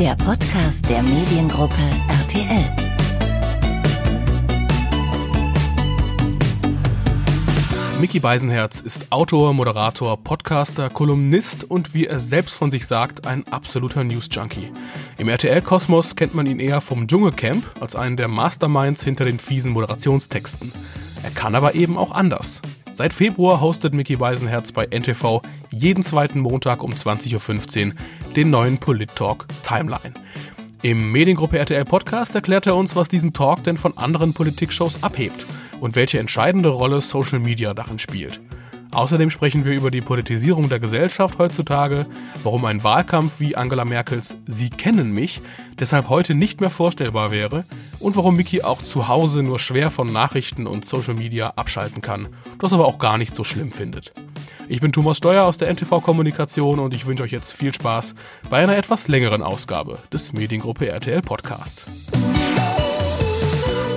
der Podcast der Mediengruppe RTL. Mickey Beisenherz ist Autor, Moderator, Podcaster, Kolumnist und wie er selbst von sich sagt, ein absoluter News-Junkie. Im RTL-Kosmos kennt man ihn eher vom Dschungelcamp als einen der Masterminds hinter den fiesen Moderationstexten. Er kann aber eben auch anders. Seit Februar hostet Mickey Beisenherz bei NTV jeden zweiten Montag um 20.15 Uhr den neuen Polit-Talk Timeline. Im Mediengruppe RTL Podcast erklärt er uns, was diesen Talk denn von anderen Politikshows abhebt und welche entscheidende Rolle Social Media darin spielt. Außerdem sprechen wir über die Politisierung der Gesellschaft heutzutage, warum ein Wahlkampf wie Angela Merkels Sie kennen mich deshalb heute nicht mehr vorstellbar wäre und warum Mickey auch zu Hause nur schwer von Nachrichten und Social Media abschalten kann, das aber auch gar nicht so schlimm findet. Ich bin Thomas Steuer aus der NTV Kommunikation und ich wünsche euch jetzt viel Spaß bei einer etwas längeren Ausgabe des Mediengruppe RTL Podcast.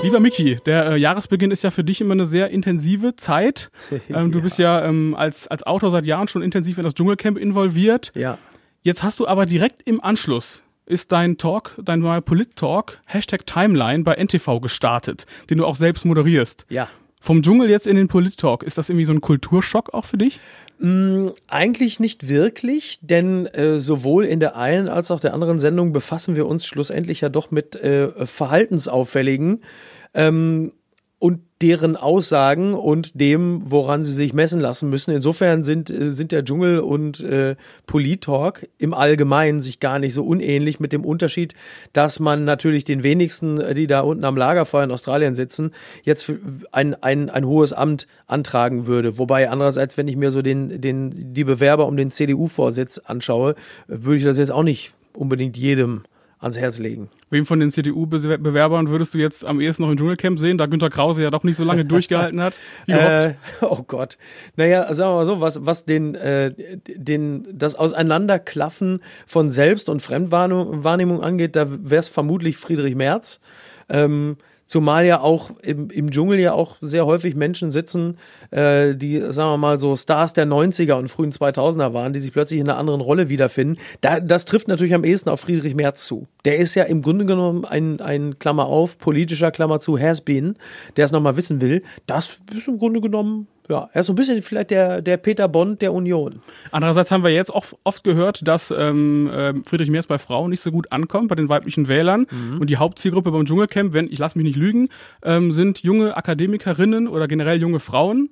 Lieber Miki, der äh, Jahresbeginn ist ja für dich immer eine sehr intensive Zeit. Ähm, du bist ja ähm, als, als Autor seit Jahren schon intensiv in das Dschungelcamp involviert. Ja. Jetzt hast du aber direkt im Anschluss ist dein Talk, dein neuer Polit-Talk, Hashtag Timeline bei NTV gestartet, den du auch selbst moderierst. Ja. Vom Dschungel jetzt in den Polit-Talk, ist das irgendwie so ein Kulturschock auch für dich? Mm, eigentlich nicht wirklich, denn äh, sowohl in der einen als auch der anderen Sendung befassen wir uns schlussendlich ja doch mit äh, verhaltensauffälligen ähm, und deren Aussagen und dem, woran sie sich messen lassen müssen. Insofern sind, äh, sind der Dschungel und äh, Polit-Talk im Allgemeinen sich gar nicht so unähnlich mit dem Unterschied, dass man natürlich den wenigsten, äh, die da unten am Lagerfeuer in Australien sitzen, jetzt ein, ein, ein hohes Amt antragen würde. Wobei andererseits, wenn ich mir so den, den, die Bewerber um den CDU-Vorsitz anschaue, würde ich das jetzt auch nicht unbedingt jedem ans Herz legen. Wem von den CDU-Bewerbern würdest du jetzt am ehesten noch im Dschungelcamp sehen, da Günter Krause ja doch nicht so lange durchgehalten hat? Äh, oh Gott. Naja, sagen wir mal so, was, was den, äh, den, das Auseinanderklaffen von Selbst- und Fremdwahrnehmung angeht, da wäre es vermutlich Friedrich Merz. Ähm, Zumal ja auch im, im Dschungel ja auch sehr häufig Menschen sitzen, äh, die, sagen wir mal, so Stars der 90er und frühen 2000er waren, die sich plötzlich in einer anderen Rolle wiederfinden. Da, das trifft natürlich am ehesten auf Friedrich Merz zu. Der ist ja im Grunde genommen ein, ein Klammer auf, politischer Klammer zu Has-Been, der es nochmal wissen will. Das ist im Grunde genommen ja, er ist so ein bisschen vielleicht der, der Peter Bond der Union. Andererseits haben wir jetzt auch oft gehört, dass ähm, ähm, Friedrich Merz bei Frauen nicht so gut ankommt, bei den weiblichen Wählern. Mhm. Und die Hauptzielgruppe beim Dschungelcamp, wenn, ich lasse mich nicht lügen, ähm, sind junge Akademikerinnen oder generell junge Frauen.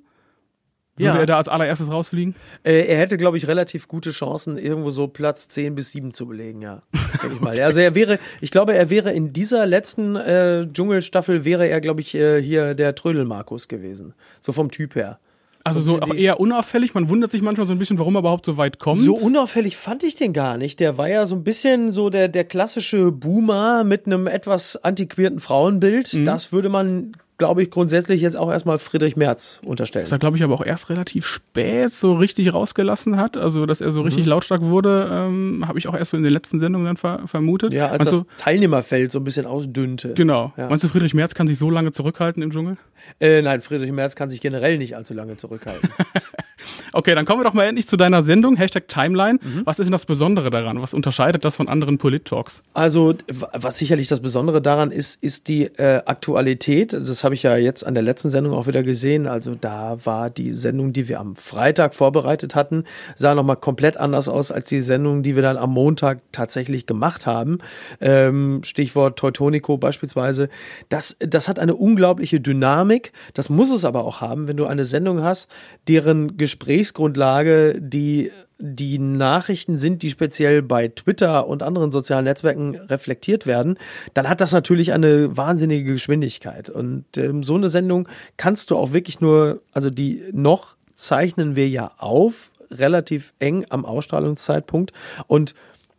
Würde ja. er da als allererstes rausfliegen? Äh, er hätte, glaube ich, relativ gute Chancen, irgendwo so Platz 10 bis 7 zu belegen, ja. Denke ich mal. okay. Also er wäre, ich glaube, er wäre in dieser letzten äh, Dschungelstaffel wäre er, glaube ich, äh, hier der Trödel-Markus gewesen. So vom Typ her. Also so auch eher unauffällig. Man wundert sich manchmal so ein bisschen, warum er überhaupt so weit kommt. So unauffällig fand ich den gar nicht. Der war ja so ein bisschen so der, der klassische Boomer mit einem etwas antiquierten Frauenbild. Mhm. Das würde man glaube ich, grundsätzlich jetzt auch erstmal Friedrich Merz unterstellen. Das er, glaube ich, aber auch erst relativ spät so richtig rausgelassen hat. Also, dass er so richtig mhm. lautstark wurde, ähm, habe ich auch erst so in den letzten Sendungen dann ver vermutet. Ja, als Meinst das du, Teilnehmerfeld so ein bisschen ausdünnte. Genau. Ja. Meinst du, Friedrich Merz kann sich so lange zurückhalten im Dschungel? Äh, nein, Friedrich Merz kann sich generell nicht allzu lange zurückhalten. Okay, dann kommen wir doch mal endlich zu deiner Sendung, Hashtag Timeline. Mhm. Was ist denn das Besondere daran? Was unterscheidet das von anderen Polit-Talks? Also, was sicherlich das Besondere daran ist, ist die äh, Aktualität. Das habe ich ja jetzt an der letzten Sendung auch wieder gesehen. Also, da war die Sendung, die wir am Freitag vorbereitet hatten, sah nochmal komplett anders aus als die Sendung, die wir dann am Montag tatsächlich gemacht haben. Ähm, Stichwort Teutonico beispielsweise. Das, das hat eine unglaubliche Dynamik. Das muss es aber auch haben, wenn du eine Sendung hast, deren Gespräch Gesprächsgrundlage die die Nachrichten sind, die speziell bei Twitter und anderen sozialen Netzwerken reflektiert werden, dann hat das natürlich eine wahnsinnige Geschwindigkeit. Und ähm, so eine Sendung kannst du auch wirklich nur, also die noch zeichnen wir ja auf, relativ eng am Ausstrahlungszeitpunkt. Und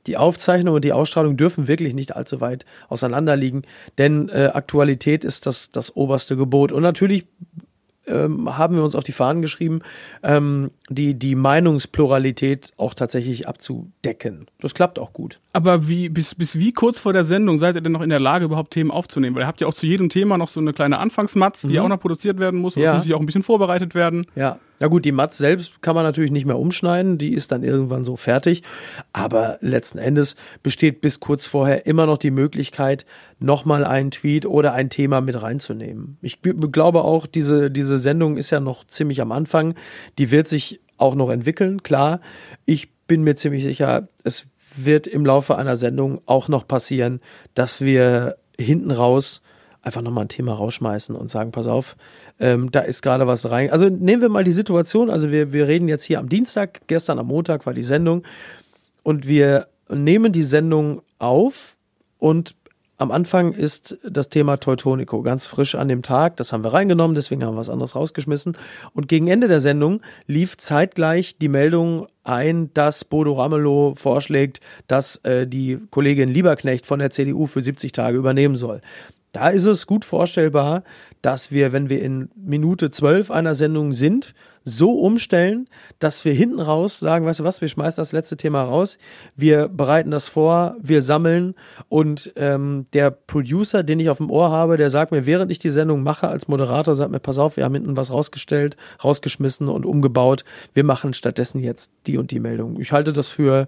die Aufzeichnung und die Ausstrahlung dürfen wirklich nicht allzu weit auseinander liegen, denn äh, Aktualität ist das, das oberste Gebot. Und natürlich ähm, haben wir uns auf die Fahnen geschrieben, ähm, die, die Meinungspluralität auch tatsächlich abzudecken. Das klappt auch gut. Aber wie, bis, bis wie kurz vor der Sendung seid ihr denn noch in der Lage, überhaupt Themen aufzunehmen? Weil ihr habt ja auch zu jedem Thema noch so eine kleine Anfangsmatz, die mhm. auch noch produziert werden muss. Und ja. Das muss ja auch ein bisschen vorbereitet werden. Ja. Na gut, die Matz selbst kann man natürlich nicht mehr umschneiden, die ist dann irgendwann so fertig. Aber letzten Endes besteht bis kurz vorher immer noch die Möglichkeit, nochmal einen Tweet oder ein Thema mit reinzunehmen. Ich glaube auch, diese, diese Sendung ist ja noch ziemlich am Anfang. Die wird sich auch noch entwickeln, klar. Ich bin mir ziemlich sicher, es wird im Laufe einer Sendung auch noch passieren, dass wir hinten raus einfach nochmal ein Thema rausschmeißen und sagen, pass auf, ähm, da ist gerade was rein. Also nehmen wir mal die Situation, also wir, wir reden jetzt hier am Dienstag, gestern am Montag war die Sendung und wir nehmen die Sendung auf und am Anfang ist das Thema Teutonico ganz frisch an dem Tag. Das haben wir reingenommen, deswegen haben wir was anderes rausgeschmissen. Und gegen Ende der Sendung lief zeitgleich die Meldung ein, dass Bodo Ramelow vorschlägt, dass äh, die Kollegin Lieberknecht von der CDU für 70 Tage übernehmen soll. Da ist es gut vorstellbar, dass wir, wenn wir in Minute 12 einer Sendung sind, so umstellen, dass wir hinten raus sagen, weißt du was, wir schmeißen das letzte Thema raus, wir bereiten das vor, wir sammeln und ähm, der Producer, den ich auf dem Ohr habe, der sagt mir, während ich die Sendung mache als Moderator, sagt mir, pass auf, wir haben hinten was rausgestellt, rausgeschmissen und umgebaut, wir machen stattdessen jetzt die und die Meldung. Ich halte das für,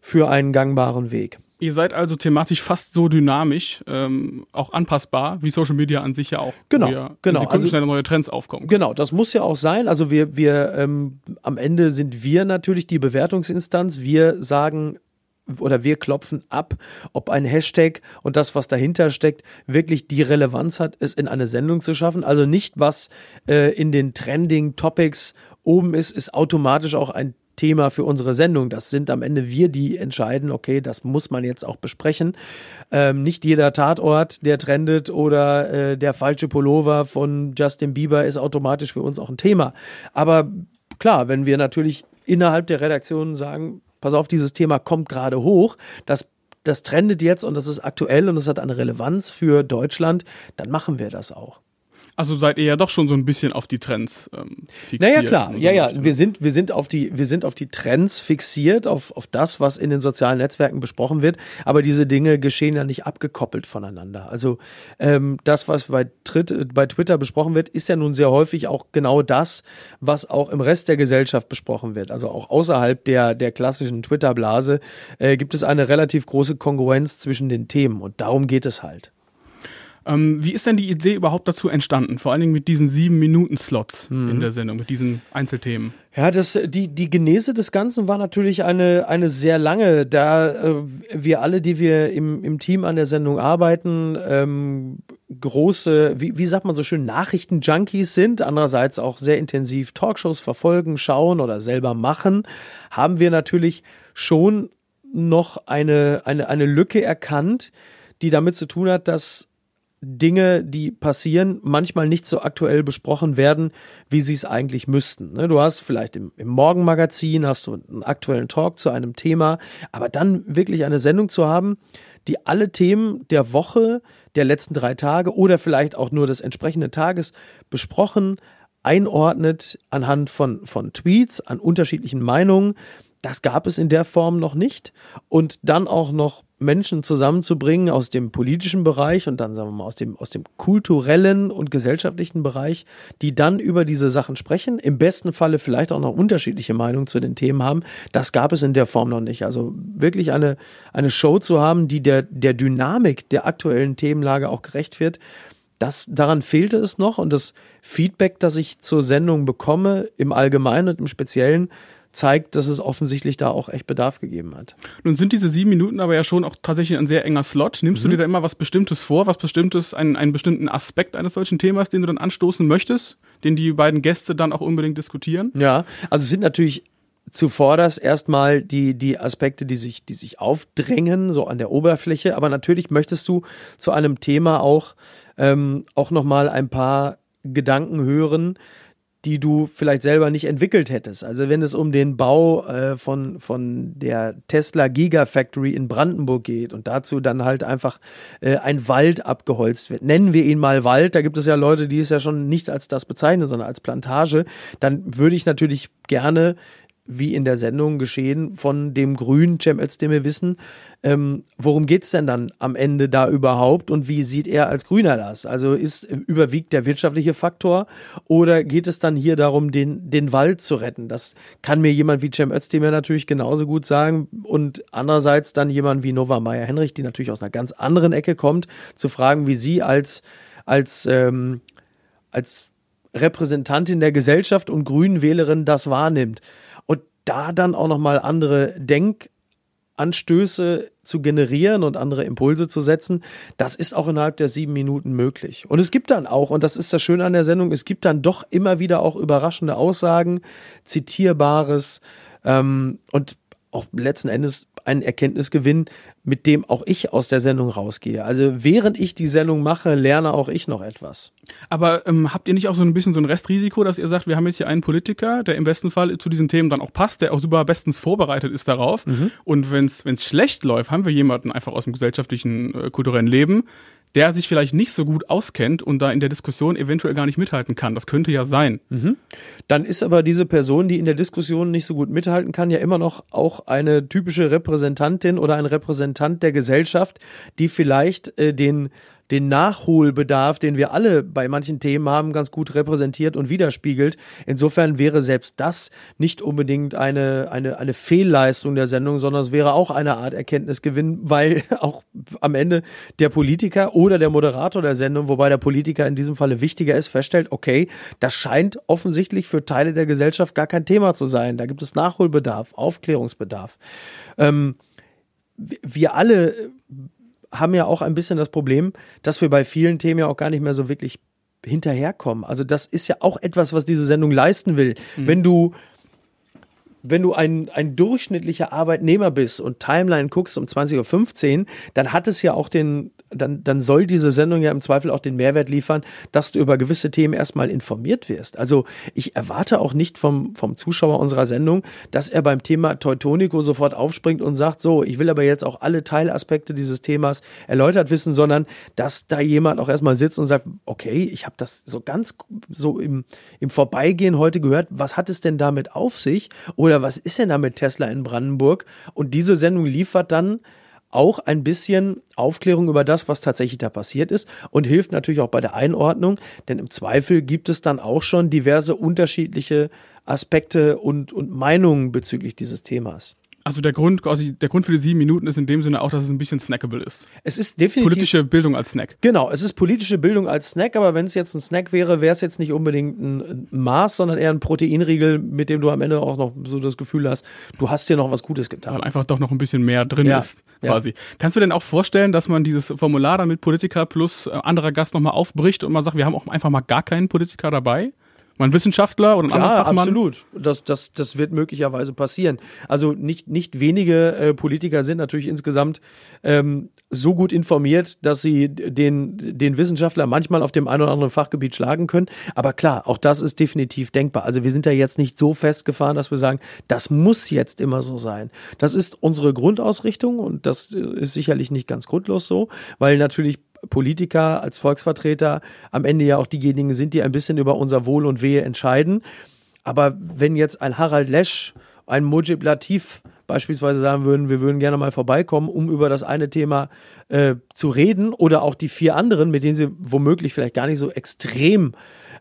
für einen gangbaren Weg. Ihr seid also thematisch fast so dynamisch, ähm, auch anpassbar, wie Social Media an sich ja auch. Genau, ihr, genau. Also schnell neue Trends aufkommen. Genau, das muss ja auch sein. Also wir, wir, ähm, am Ende sind wir natürlich die Bewertungsinstanz. Wir sagen oder wir klopfen ab, ob ein Hashtag und das, was dahinter steckt, wirklich die Relevanz hat, es in eine Sendung zu schaffen. Also nicht, was äh, in den Trending Topics oben ist, ist automatisch auch ein Thema für unsere Sendung. Das sind am Ende wir, die entscheiden, okay, das muss man jetzt auch besprechen. Ähm, nicht jeder Tatort, der trendet oder äh, der falsche Pullover von Justin Bieber ist automatisch für uns auch ein Thema. Aber klar, wenn wir natürlich innerhalb der Redaktion sagen, pass auf, dieses Thema kommt gerade hoch, das das trendet jetzt und das ist aktuell und das hat eine Relevanz für Deutschland, dann machen wir das auch. Also seid ihr ja doch schon so ein bisschen auf die Trends ähm, fixiert. Naja, klar. Ja, ja. Wir sind, wir sind auf die, wir sind auf die Trends fixiert, auf, auf das, was in den sozialen Netzwerken besprochen wird. Aber diese Dinge geschehen ja nicht abgekoppelt voneinander. Also ähm, das, was bei, Tritt, bei Twitter besprochen wird, ist ja nun sehr häufig auch genau das, was auch im Rest der Gesellschaft besprochen wird. Also auch außerhalb der, der klassischen Twitter-Blase äh, gibt es eine relativ große Kongruenz zwischen den Themen. Und darum geht es halt. Ähm, wie ist denn die Idee überhaupt dazu entstanden? Vor allen Dingen mit diesen sieben Minuten Slots mhm. in der Sendung, mit diesen Einzelthemen. Ja, das, die, die Genese des Ganzen war natürlich eine, eine sehr lange, da äh, wir alle, die wir im, im Team an der Sendung arbeiten, ähm, große, wie, wie sagt man so schön, Nachrichten-Junkies sind, andererseits auch sehr intensiv Talkshows verfolgen, schauen oder selber machen, haben wir natürlich schon noch eine, eine, eine Lücke erkannt, die damit zu tun hat, dass Dinge, die passieren, manchmal nicht so aktuell besprochen werden, wie sie es eigentlich müssten. Ne, du hast vielleicht im, im Morgenmagazin hast du einen aktuellen Talk zu einem Thema, aber dann wirklich eine Sendung zu haben, die alle Themen der Woche, der letzten drei Tage oder vielleicht auch nur des entsprechenden Tages besprochen, einordnet anhand von, von Tweets, an unterschiedlichen Meinungen. Das gab es in der Form noch nicht. Und dann auch noch Menschen zusammenzubringen aus dem politischen Bereich und dann sagen wir mal aus dem, aus dem kulturellen und gesellschaftlichen Bereich, die dann über diese Sachen sprechen, im besten Falle vielleicht auch noch unterschiedliche Meinungen zu den Themen haben. Das gab es in der Form noch nicht. Also wirklich eine, eine Show zu haben, die der, der Dynamik der aktuellen Themenlage auch gerecht wird. Das, daran fehlte es noch und das Feedback, das ich zur Sendung bekomme, im Allgemeinen und im Speziellen, zeigt, dass es offensichtlich da auch echt Bedarf gegeben hat. Nun sind diese sieben Minuten aber ja schon auch tatsächlich ein sehr enger Slot. Nimmst mhm. du dir da immer was Bestimmtes vor, was Bestimmtes, einen, einen bestimmten Aspekt eines solchen Themas, den du dann anstoßen möchtest, den die beiden Gäste dann auch unbedingt diskutieren? Ja, also es sind natürlich zuvorderst erstmal die, die Aspekte, die sich, die sich aufdrängen, so an der Oberfläche. Aber natürlich möchtest du zu einem Thema auch, ähm, auch nochmal ein paar Gedanken hören, die du vielleicht selber nicht entwickelt hättest. Also wenn es um den Bau äh, von, von der Tesla Gigafactory in Brandenburg geht und dazu dann halt einfach äh, ein Wald abgeholzt wird, nennen wir ihn mal Wald, da gibt es ja Leute, die es ja schon nicht als das bezeichnen, sondern als Plantage, dann würde ich natürlich gerne wie in der Sendung geschehen von dem grünen Cem Özdemir wissen, ähm, worum geht's denn dann am Ende da überhaupt und wie sieht er als Grüner das? Also ist überwiegt der wirtschaftliche Faktor oder geht es dann hier darum, den, den Wald zu retten? Das kann mir jemand wie Cem Özdemir natürlich genauso gut sagen und andererseits dann jemand wie Nova Meyer Henrich, die natürlich aus einer ganz anderen Ecke kommt, zu fragen, wie sie als als ähm, als Repräsentantin der Gesellschaft und Grünenwählerin das wahrnimmt da dann auch nochmal andere Denkanstöße zu generieren und andere Impulse zu setzen, das ist auch innerhalb der sieben Minuten möglich. Und es gibt dann auch, und das ist das Schöne an der Sendung, es gibt dann doch immer wieder auch überraschende Aussagen, zitierbares ähm, und auch letzten Endes einen Erkenntnisgewinn, mit dem auch ich aus der Sendung rausgehe. Also während ich die Sendung mache, lerne auch ich noch etwas. Aber ähm, habt ihr nicht auch so ein bisschen so ein Restrisiko, dass ihr sagt, wir haben jetzt hier einen Politiker, der im besten Fall zu diesen Themen dann auch passt, der auch super bestens vorbereitet ist darauf. Mhm. Und wenn es schlecht läuft, haben wir jemanden einfach aus dem gesellschaftlichen, äh, kulturellen Leben, der sich vielleicht nicht so gut auskennt und da in der Diskussion eventuell gar nicht mithalten kann. Das könnte ja sein. Mhm. Dann ist aber diese Person, die in der Diskussion nicht so gut mithalten kann, ja immer noch auch eine typische Repräsentantin oder ein Repräsentant der Gesellschaft, die vielleicht äh, den den Nachholbedarf, den wir alle bei manchen Themen haben, ganz gut repräsentiert und widerspiegelt. Insofern wäre selbst das nicht unbedingt eine, eine, eine Fehlleistung der Sendung, sondern es wäre auch eine Art Erkenntnisgewinn, weil auch am Ende der Politiker oder der Moderator der Sendung, wobei der Politiker in diesem Falle wichtiger ist, feststellt, okay, das scheint offensichtlich für Teile der Gesellschaft gar kein Thema zu sein. Da gibt es Nachholbedarf, Aufklärungsbedarf. Ähm, wir alle haben ja auch ein bisschen das Problem, dass wir bei vielen Themen ja auch gar nicht mehr so wirklich hinterherkommen. Also das ist ja auch etwas, was diese Sendung leisten will. Mhm. Wenn du wenn du ein, ein durchschnittlicher Arbeitnehmer bist und Timeline guckst um 20.15 Uhr, dann hat es ja auch den, dann, dann soll diese Sendung ja im Zweifel auch den Mehrwert liefern, dass du über gewisse Themen erstmal informiert wirst. Also ich erwarte auch nicht vom, vom Zuschauer unserer Sendung, dass er beim Thema Teutonico sofort aufspringt und sagt, so, ich will aber jetzt auch alle Teilaspekte dieses Themas erläutert wissen, sondern dass da jemand auch erstmal sitzt und sagt, okay, ich habe das so ganz so im, im Vorbeigehen heute gehört, was hat es denn damit auf sich? Oder was ist denn da mit Tesla in Brandenburg? Und diese Sendung liefert dann auch ein bisschen Aufklärung über das, was tatsächlich da passiert ist und hilft natürlich auch bei der Einordnung, denn im Zweifel gibt es dann auch schon diverse unterschiedliche Aspekte und, und Meinungen bezüglich dieses Themas. Also der Grund, quasi der Grund für die sieben Minuten ist in dem Sinne auch, dass es ein bisschen snackable ist. Es ist definitiv politische Bildung als Snack. Genau, es ist politische Bildung als Snack, aber wenn es jetzt ein Snack wäre, wäre es jetzt nicht unbedingt ein Maß, sondern eher ein Proteinriegel, mit dem du am Ende auch noch so das Gefühl hast, du hast dir noch was Gutes getan. Weil einfach doch noch ein bisschen mehr drin ja, ist, quasi. Ja. Kannst du denn auch vorstellen, dass man dieses Formular dann mit Politiker plus äh, anderer Gast nochmal aufbricht und mal sagt, wir haben auch einfach mal gar keinen Politiker dabei? Mal ein Wissenschaftler oder ein Klar, anderer Fachmann? absolut. Das, das, das wird möglicherweise passieren. Also nicht, nicht wenige äh, Politiker sind natürlich insgesamt ähm, so gut informiert, dass sie den, den Wissenschaftler manchmal auf dem einen oder anderen Fachgebiet schlagen können. Aber klar, auch das ist definitiv denkbar. Also wir sind da jetzt nicht so festgefahren, dass wir sagen, das muss jetzt immer so sein. Das ist unsere Grundausrichtung und das äh, ist sicherlich nicht ganz grundlos so, weil natürlich Politiker als Volksvertreter am Ende ja auch diejenigen sind, die ein bisschen über unser Wohl und Wehe entscheiden. Aber wenn jetzt ein Harald Lesch, ein Mujib Latif beispielsweise sagen würden, wir würden gerne mal vorbeikommen, um über das eine Thema äh, zu reden oder auch die vier anderen, mit denen sie womöglich vielleicht gar nicht so extrem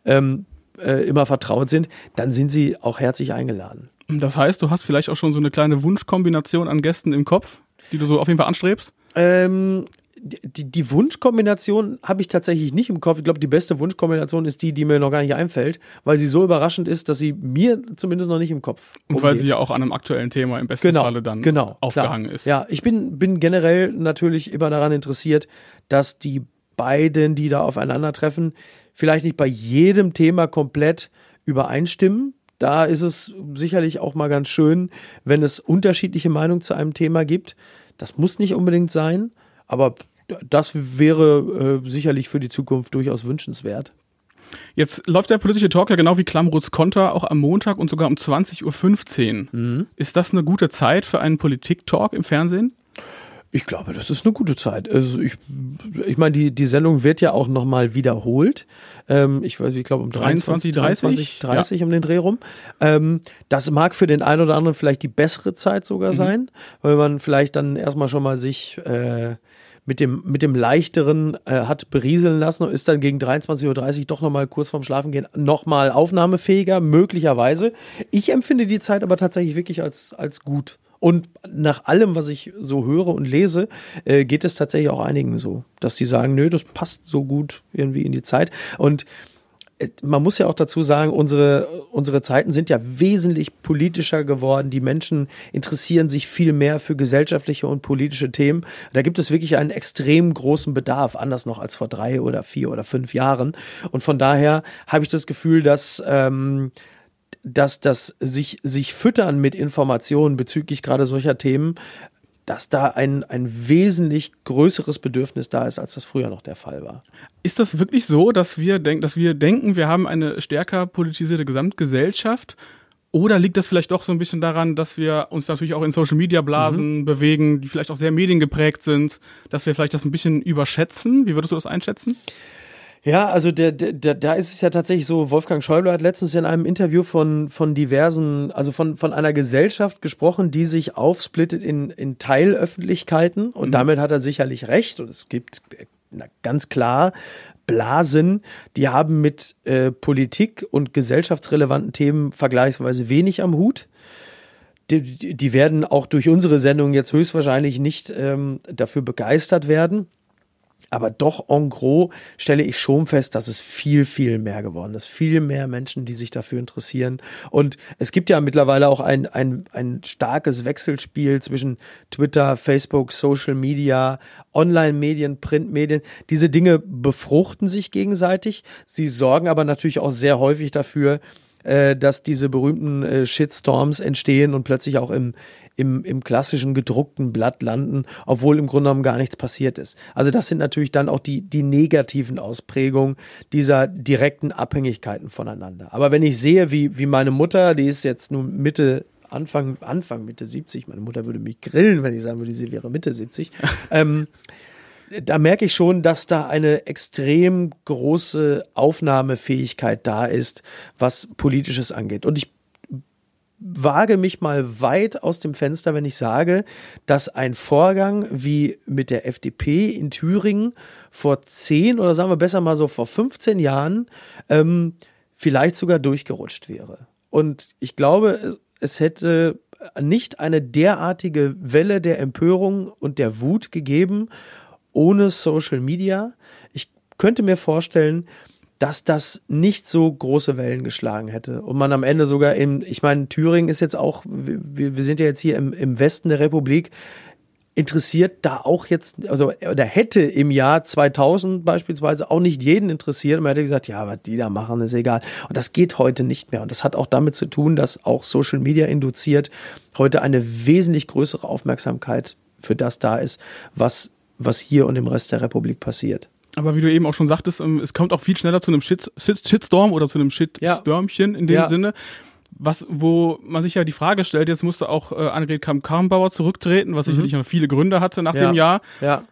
ähm, äh, immer vertraut sind, dann sind sie auch herzlich eingeladen. Das heißt, du hast vielleicht auch schon so eine kleine Wunschkombination an Gästen im Kopf, die du so auf jeden Fall anstrebst? Ähm, die, die Wunschkombination habe ich tatsächlich nicht im Kopf. Ich glaube, die beste Wunschkombination ist die, die mir noch gar nicht einfällt, weil sie so überraschend ist, dass sie mir zumindest noch nicht im Kopf Und umgeht. weil sie ja auch an einem aktuellen Thema im besten genau, Falle dann genau, aufgehangen klar. ist. Ja, ich bin, bin generell natürlich immer daran interessiert, dass die beiden, die da aufeinandertreffen, vielleicht nicht bei jedem Thema komplett übereinstimmen. Da ist es sicherlich auch mal ganz schön, wenn es unterschiedliche Meinungen zu einem Thema gibt. Das muss nicht unbedingt sein, aber das wäre äh, sicherlich für die Zukunft durchaus wünschenswert. Jetzt läuft der politische Talk ja genau wie Klamroths Konter auch am Montag und sogar um 20.15 Uhr. Mhm. Ist das eine gute Zeit für einen Politik-Talk im Fernsehen? Ich glaube, das ist eine gute Zeit. Also ich, ich meine, die, die Sendung wird ja auch nochmal wiederholt. Ähm, ich weiß, ich glaube um 23, 23 30, 30 ja. um den Dreh rum. Ähm, das mag für den einen oder anderen vielleicht die bessere Zeit sogar mhm. sein, weil man vielleicht dann erstmal schon mal sich äh, mit dem, mit dem leichteren äh, hat berieseln lassen und ist dann gegen 23.30 Uhr doch nochmal kurz vorm Schlafengehen nochmal aufnahmefähiger, möglicherweise. Ich empfinde die Zeit aber tatsächlich wirklich als, als gut. Und nach allem, was ich so höre und lese, äh, geht es tatsächlich auch einigen so, dass die sagen, nö, das passt so gut irgendwie in die Zeit. Und man muss ja auch dazu sagen, unsere, unsere Zeiten sind ja wesentlich politischer geworden. Die Menschen interessieren sich viel mehr für gesellschaftliche und politische Themen. Da gibt es wirklich einen extrem großen Bedarf, anders noch als vor drei oder vier oder fünf Jahren. Und von daher habe ich das Gefühl, dass ähm, dass das sich, sich füttern mit Informationen bezüglich gerade solcher Themen, dass da ein, ein wesentlich größeres Bedürfnis da ist, als das früher noch der Fall war. Ist das wirklich so, dass wir, denk, dass wir denken, wir haben eine stärker politisierte Gesamtgesellschaft? Oder liegt das vielleicht doch so ein bisschen daran, dass wir uns natürlich auch in Social Media Blasen mhm. bewegen, die vielleicht auch sehr mediengeprägt sind, dass wir vielleicht das ein bisschen überschätzen? Wie würdest du das einschätzen? Ja, also der, der, da ist es ja tatsächlich so, Wolfgang Schäuble hat letztens in einem Interview von, von diversen, also von, von einer Gesellschaft gesprochen, die sich aufsplittet in, in Teilöffentlichkeiten und mhm. damit hat er sicherlich recht und es gibt na, ganz klar Blasen, die haben mit äh, Politik und gesellschaftsrelevanten Themen vergleichsweise wenig am Hut. Die, die werden auch durch unsere Sendung jetzt höchstwahrscheinlich nicht ähm, dafür begeistert werden. Aber doch en gros stelle ich schon fest, dass es viel, viel mehr geworden ist. Viel mehr Menschen, die sich dafür interessieren. Und es gibt ja mittlerweile auch ein, ein, ein starkes Wechselspiel zwischen Twitter, Facebook, Social Media, Online-Medien, Printmedien. Diese Dinge befruchten sich gegenseitig. Sie sorgen aber natürlich auch sehr häufig dafür, äh, dass diese berühmten äh, Shitstorms entstehen und plötzlich auch im, im, im klassischen gedruckten Blatt landen, obwohl im Grunde genommen gar nichts passiert ist. Also das sind natürlich dann auch die, die negativen Ausprägungen dieser direkten Abhängigkeiten voneinander. Aber wenn ich sehe, wie, wie meine Mutter, die ist jetzt nun Mitte Anfang, Anfang Mitte 70, meine Mutter würde mich grillen, wenn ich sagen würde, sie wäre Mitte 70, ähm, da merke ich schon, dass da eine extrem große Aufnahmefähigkeit da ist, was Politisches angeht. Und ich wage mich mal weit aus dem Fenster, wenn ich sage, dass ein Vorgang wie mit der FDP in Thüringen vor zehn oder sagen wir besser mal so vor 15 Jahren ähm, vielleicht sogar durchgerutscht wäre. Und ich glaube, es hätte nicht eine derartige Welle der Empörung und der Wut gegeben ohne Social Media. Ich könnte mir vorstellen, dass das nicht so große Wellen geschlagen hätte. Und man am Ende sogar in, ich meine, Thüringen ist jetzt auch, wir, wir sind ja jetzt hier im, im Westen der Republik, interessiert da auch jetzt, also oder hätte im Jahr 2000 beispielsweise auch nicht jeden interessiert. Man hätte gesagt, ja, was die da machen, ist egal. Und das geht heute nicht mehr. Und das hat auch damit zu tun, dass auch Social Media induziert heute eine wesentlich größere Aufmerksamkeit für das da ist, was, was hier und im Rest der Republik passiert. Aber wie du eben auch schon sagtest, ähm, es kommt auch viel schneller zu einem Shit, Shitstorm oder zu einem Shitstürmchen ja. in dem ja. Sinne. Was, wo man sich ja die Frage stellt, jetzt musste auch äh, Annegret Kramp-Karrenbauer zurücktreten, was mhm. sicherlich noch viele Gründe hatte nach ja. dem Jahr. Ja.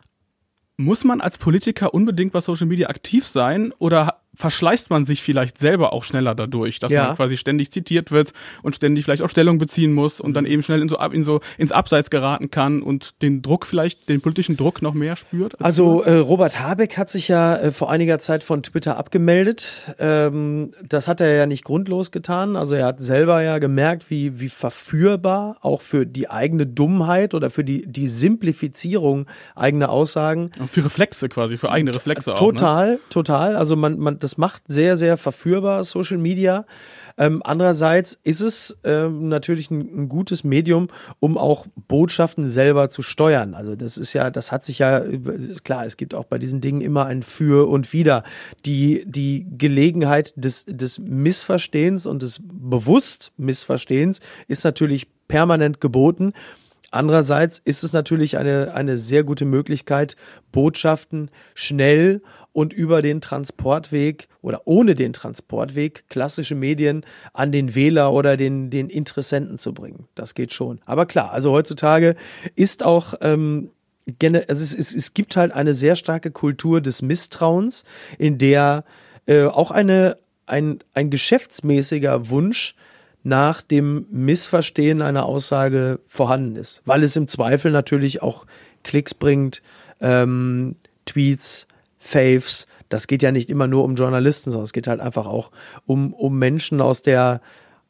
Muss man als Politiker unbedingt bei Social Media aktiv sein oder verschleißt man sich vielleicht selber auch schneller dadurch, dass ja. man quasi ständig zitiert wird und ständig vielleicht auch Stellung beziehen muss und dann eben schnell in so, in so ins Abseits geraten kann und den Druck vielleicht, den politischen Druck noch mehr spürt? Also äh, Robert Habeck hat sich ja äh, vor einiger Zeit von Twitter abgemeldet. Ähm, das hat er ja nicht grundlos getan. Also er hat selber ja gemerkt, wie, wie verführbar auch für die eigene Dummheit oder für die, die Simplifizierung eigener Aussagen. Und für Reflexe quasi, für eigene Reflexe total, auch. Total, ne? total. Also man, man, das macht sehr, sehr verführbar, Social Media. Ähm, andererseits ist es ähm, natürlich ein, ein, gutes Medium, um auch Botschaften selber zu steuern. Also das ist ja, das hat sich ja, klar, es gibt auch bei diesen Dingen immer ein Für und Wider. Die, die Gelegenheit des, des Missverstehens und des bewusst Missverstehens ist natürlich permanent geboten. Andererseits ist es natürlich eine, eine sehr gute Möglichkeit, Botschaften schnell und über den Transportweg oder ohne den Transportweg klassische Medien an den Wähler oder den, den Interessenten zu bringen. Das geht schon. Aber klar, also heutzutage ist auch ähm, also es, es, es gibt halt eine sehr starke Kultur des Misstrauens, in der äh, auch eine, ein, ein geschäftsmäßiger Wunsch nach dem Missverstehen einer Aussage vorhanden ist, weil es im Zweifel natürlich auch Klicks bringt, ähm, Tweets, Faves. Das geht ja nicht immer nur um Journalisten, sondern es geht halt einfach auch um, um Menschen aus der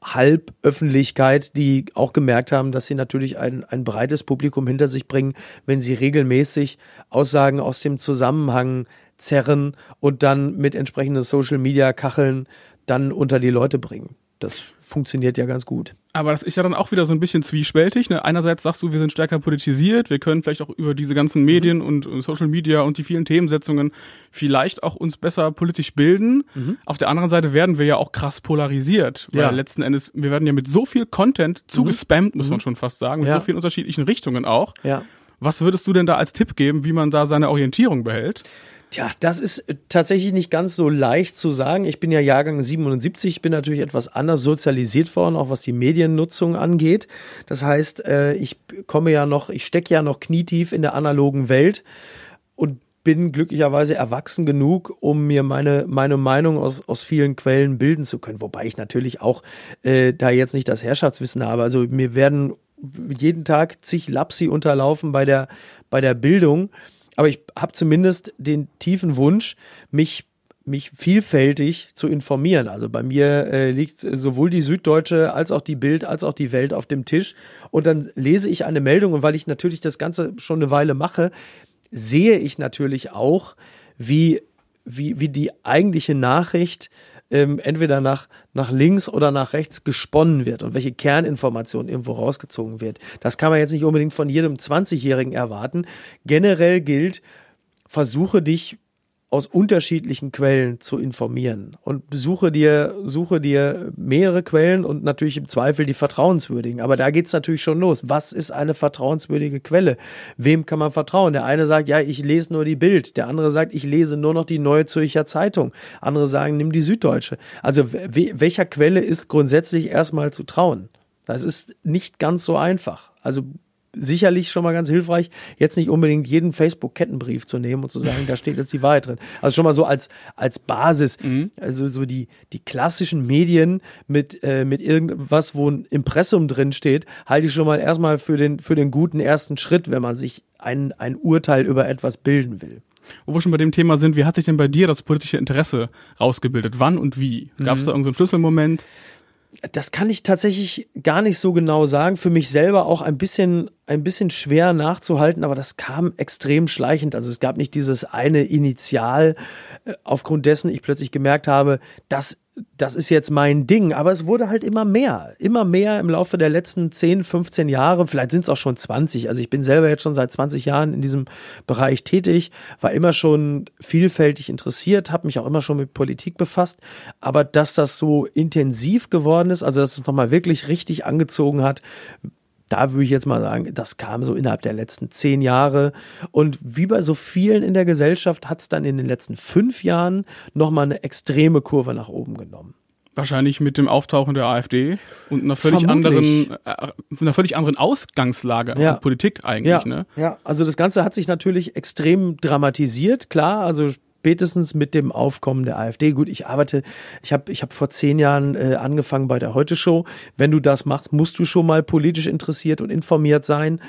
Halböffentlichkeit, die auch gemerkt haben, dass sie natürlich ein, ein breites Publikum hinter sich bringen, wenn sie regelmäßig Aussagen aus dem Zusammenhang zerren und dann mit entsprechenden Social Media Kacheln dann unter die Leute bringen. Das funktioniert ja ganz gut. Aber das ist ja dann auch wieder so ein bisschen zwiespältig. Ne? Einerseits sagst du, wir sind stärker politisiert, wir können vielleicht auch über diese ganzen Medien und, und Social Media und die vielen Themensetzungen vielleicht auch uns besser politisch bilden. Mhm. Auf der anderen Seite werden wir ja auch krass polarisiert, weil ja. letzten Endes, wir werden ja mit so viel Content zugespammt, mhm. muss man mhm. schon fast sagen, mit ja. so vielen unterschiedlichen Richtungen auch. Ja. Was würdest du denn da als Tipp geben, wie man da seine Orientierung behält? Tja, das ist tatsächlich nicht ganz so leicht zu sagen. Ich bin ja Jahrgang 77, bin natürlich etwas anders sozialisiert worden, auch was die Mediennutzung angeht. Das heißt, äh, ich komme ja noch, ich stecke ja noch knietief in der analogen Welt und bin glücklicherweise erwachsen genug, um mir meine, meine Meinung aus, aus vielen Quellen bilden zu können. Wobei ich natürlich auch äh, da jetzt nicht das Herrschaftswissen habe. Also mir werden jeden Tag zig Lapsi unterlaufen bei der, bei der Bildung. Aber ich habe zumindest den tiefen Wunsch, mich mich vielfältig zu informieren. Also bei mir äh, liegt sowohl die Süddeutsche als auch die Bild als auch die Welt auf dem Tisch. Und dann lese ich eine Meldung und weil ich natürlich das Ganze schon eine Weile mache, sehe ich natürlich auch, wie, wie, wie die eigentliche Nachricht ähm, entweder nach, nach links oder nach rechts gesponnen wird und welche Kerninformation irgendwo rausgezogen wird. Das kann man jetzt nicht unbedingt von jedem 20-Jährigen erwarten. Generell gilt, versuche dich aus unterschiedlichen Quellen zu informieren und suche dir, suche dir mehrere Quellen und natürlich im Zweifel die vertrauenswürdigen. Aber da geht's natürlich schon los. Was ist eine vertrauenswürdige Quelle? Wem kann man vertrauen? Der eine sagt, ja, ich lese nur die Bild. Der andere sagt, ich lese nur noch die Neue Zürcher Zeitung. Andere sagen, nimm die Süddeutsche. Also welcher Quelle ist grundsätzlich erstmal zu trauen? Das ist nicht ganz so einfach. Also sicherlich schon mal ganz hilfreich, jetzt nicht unbedingt jeden Facebook-Kettenbrief zu nehmen und zu sagen, da steht jetzt die Wahrheit drin. Also schon mal so als, als Basis. Mhm. Also so die, die klassischen Medien mit, äh, mit irgendwas, wo ein Impressum drin steht, halte ich schon mal erstmal für den, für den guten ersten Schritt, wenn man sich ein, ein Urteil über etwas bilden will. Wo wir schon bei dem Thema sind, wie hat sich denn bei dir das politische Interesse rausgebildet? Wann und wie? Gab es mhm. da irgendeinen Schlüsselmoment? Das kann ich tatsächlich gar nicht so genau sagen. Für mich selber auch ein bisschen, ein bisschen schwer nachzuhalten, aber das kam extrem schleichend. Also es gab nicht dieses eine Initial, äh, aufgrund dessen ich plötzlich gemerkt habe, das das ist jetzt mein Ding, aber es wurde halt immer mehr, immer mehr im Laufe der letzten 10, 15 Jahre, vielleicht sind es auch schon 20. Also ich bin selber jetzt schon seit 20 Jahren in diesem Bereich tätig, war immer schon vielfältig interessiert, habe mich auch immer schon mit Politik befasst, aber dass das so intensiv geworden ist, also dass es nochmal wirklich richtig angezogen hat, da würde ich jetzt mal sagen, das kam so innerhalb der letzten zehn Jahre. Und wie bei so vielen in der Gesellschaft hat es dann in den letzten fünf Jahren nochmal eine extreme Kurve nach oben genommen. Wahrscheinlich mit dem Auftauchen der AfD und einer völlig anderen, äh, einer völlig anderen Ausgangslage ja. Politik eigentlich. Ja, ne? ja, also das Ganze hat sich natürlich extrem dramatisiert, klar. Also spätestens mit dem Aufkommen der AfD. Gut, ich arbeite, ich habe ich hab vor zehn Jahren äh, angefangen bei der Heute-Show. Wenn du das machst, musst du schon mal politisch interessiert und informiert sein.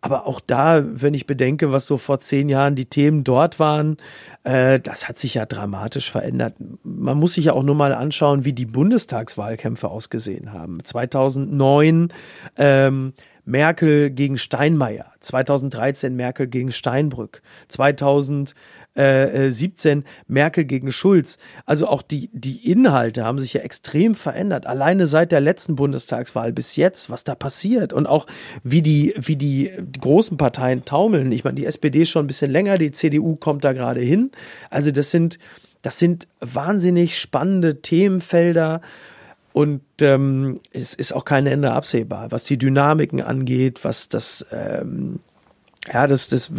Aber auch da, wenn ich bedenke, was so vor zehn Jahren die Themen dort waren, äh, das hat sich ja dramatisch verändert. Man muss sich ja auch nur mal anschauen, wie die Bundestagswahlkämpfe ausgesehen haben. 2009 ähm, Merkel gegen Steinmeier, 2013 Merkel gegen Steinbrück, 2000 äh, 17 äh, Merkel gegen Schulz. Also auch die, die Inhalte haben sich ja extrem verändert. Alleine seit der letzten Bundestagswahl bis jetzt, was da passiert und auch wie die, wie die, großen Parteien taumeln. Ich meine, die SPD schon ein bisschen länger, die CDU kommt da gerade hin. Also das sind, das sind wahnsinnig spannende Themenfelder. Und ähm, es ist auch kein Ende absehbar, was die Dynamiken angeht, was das ähm, ja, das, das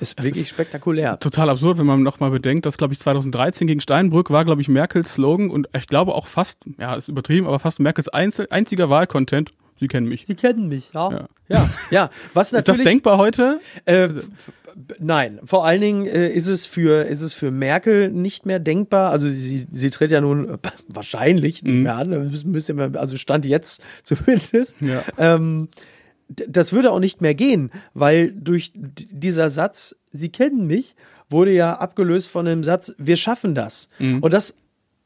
ist wirklich ist spektakulär. Total absurd, wenn man nochmal bedenkt, dass, glaube ich, 2013 gegen Steinbrück war, glaube ich, Merkels Slogan und ich glaube auch fast, ja, ist übertrieben, aber fast Merkels einziger Wahlcontent Sie kennen mich. Sie kennen mich, ja. Ja. Ja, ja. Was Ist natürlich. das denkbar heute? Äh, nein, vor allen Dingen äh, ist es für ist es für Merkel nicht mehr denkbar. Also sie, sie tritt ja nun äh, wahrscheinlich nicht Mhm. mehr an. Müssen, müssen wir, also stand jetzt zumindest. Ja. Ähm, das würde auch nicht mehr gehen, weil durch dieser Satz, Sie kennen mich, wurde ja abgelöst von dem Satz, wir schaffen das. Mhm. Und das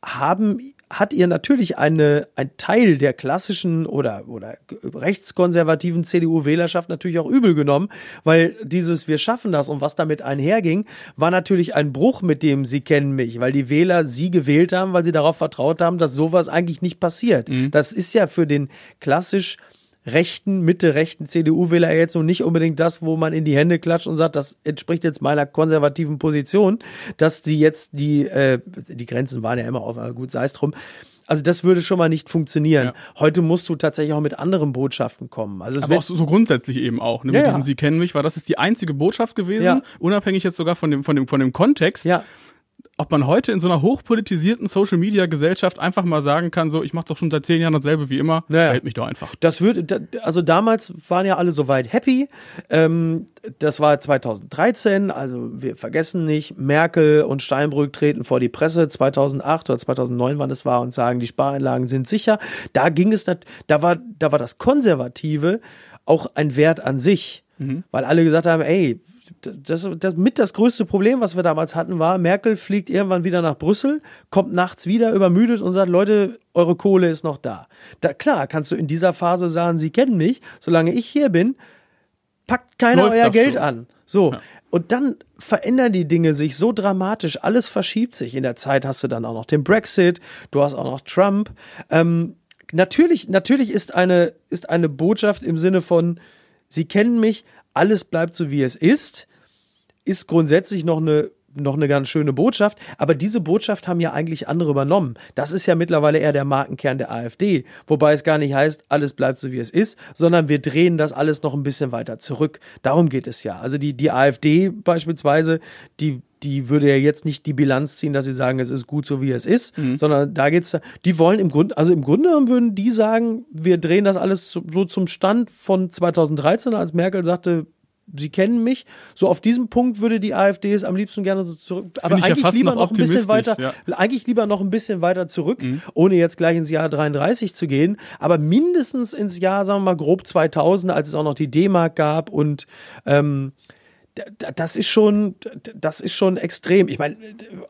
haben, hat ihr natürlich eine, ein Teil der klassischen oder, oder rechtskonservativen CDU-Wählerschaft natürlich auch übel genommen, weil dieses Wir schaffen das und was damit einherging, war natürlich ein Bruch mit dem Sie kennen mich, weil die Wähler sie gewählt haben, weil sie darauf vertraut haben, dass sowas eigentlich nicht passiert. Das ist ja für den klassisch rechten, Mitte-rechten CDU-Wähler jetzt nun nicht unbedingt das, wo man in die Hände klatscht und sagt, das entspricht jetzt meiner konservativen Position, dass die jetzt die, äh, die Grenzen waren ja immer auf, aber gut, sei es drum. Also das würde schon mal nicht funktionieren. Ja. Heute musst du tatsächlich auch mit anderen Botschaften kommen. Also es Aber auch so, so grundsätzlich eben auch. Ne? Mit Ja, ja. diesem Sie kennen mich, weil das ist die einzige Botschaft gewesen, Ja. unabhängig jetzt sogar von dem, von dem, von dem Kontext. ja, ob man heute in so einer hochpolitisierten Social Media Gesellschaft einfach mal sagen kann, so ich mache doch schon seit zehn Jahren dasselbe wie immer, Ja, ja. hält mich doch einfach. Das würde, da- also damals waren ja alle soweit happy. Ähm, das war 2013, also wir vergessen nicht, Merkel und Steinbrück treten vor die Presse 2008 oder 2009, wann es war, und sagen, die Spareinlagen sind sicher. Da ging es, da war, da war das Konservative auch ein Wert an sich, weil alle gesagt haben, ey, das, das mit das größte Problem, was wir damals hatten, war, Merkel fliegt irgendwann wieder nach Brüssel, kommt nachts wieder übermüdet und sagt, Leute, eure Kohle ist noch da. da. Klar, kannst du in dieser Phase sagen, sie kennen mich, solange ich hier bin, packt keiner Läuft euer Geld so. an. So. Ja. Und dann verändern die Dinge sich so dramatisch, alles verschiebt sich. In der Zeit hast du dann auch noch den Brexit, du hast auch noch Trump. Ähm, natürlich, natürlich ist eine, ist eine Botschaft im Sinne von, sie kennen mich, alles bleibt so wie es ist, ist grundsätzlich noch eine noch eine ganz schöne Botschaft, aber diese Botschaft haben ja eigentlich andere übernommen. Das ist ja mittlerweile eher der Markenkern der AfD, wobei es gar nicht heißt, alles bleibt so wie es ist, sondern wir drehen das alles noch ein bisschen weiter zurück. Darum geht es ja. Also die, die AfD beispielsweise, die die würde ja jetzt nicht die Bilanz ziehen, dass sie sagen, es ist gut so wie es ist, sondern da geht's, die wollen im Grunde, also im Grunde würden die sagen, wir drehen das alles so, zum Stand von 2013, als Merkel sagte, Sie kennen mich. So auf diesem Punkt würde die AfD es am liebsten gerne so zurück. Aber ich ja eigentlich fast lieber noch ein bisschen weiter, ja. eigentlich lieber noch ein bisschen weiter zurück, ohne jetzt gleich ins Jahr 33 zu gehen, aber mindestens ins Jahr, sagen wir mal, grob 2000, als es auch noch die D-Mark gab und ähm, das ist schon, das ist schon extrem. Ich meine,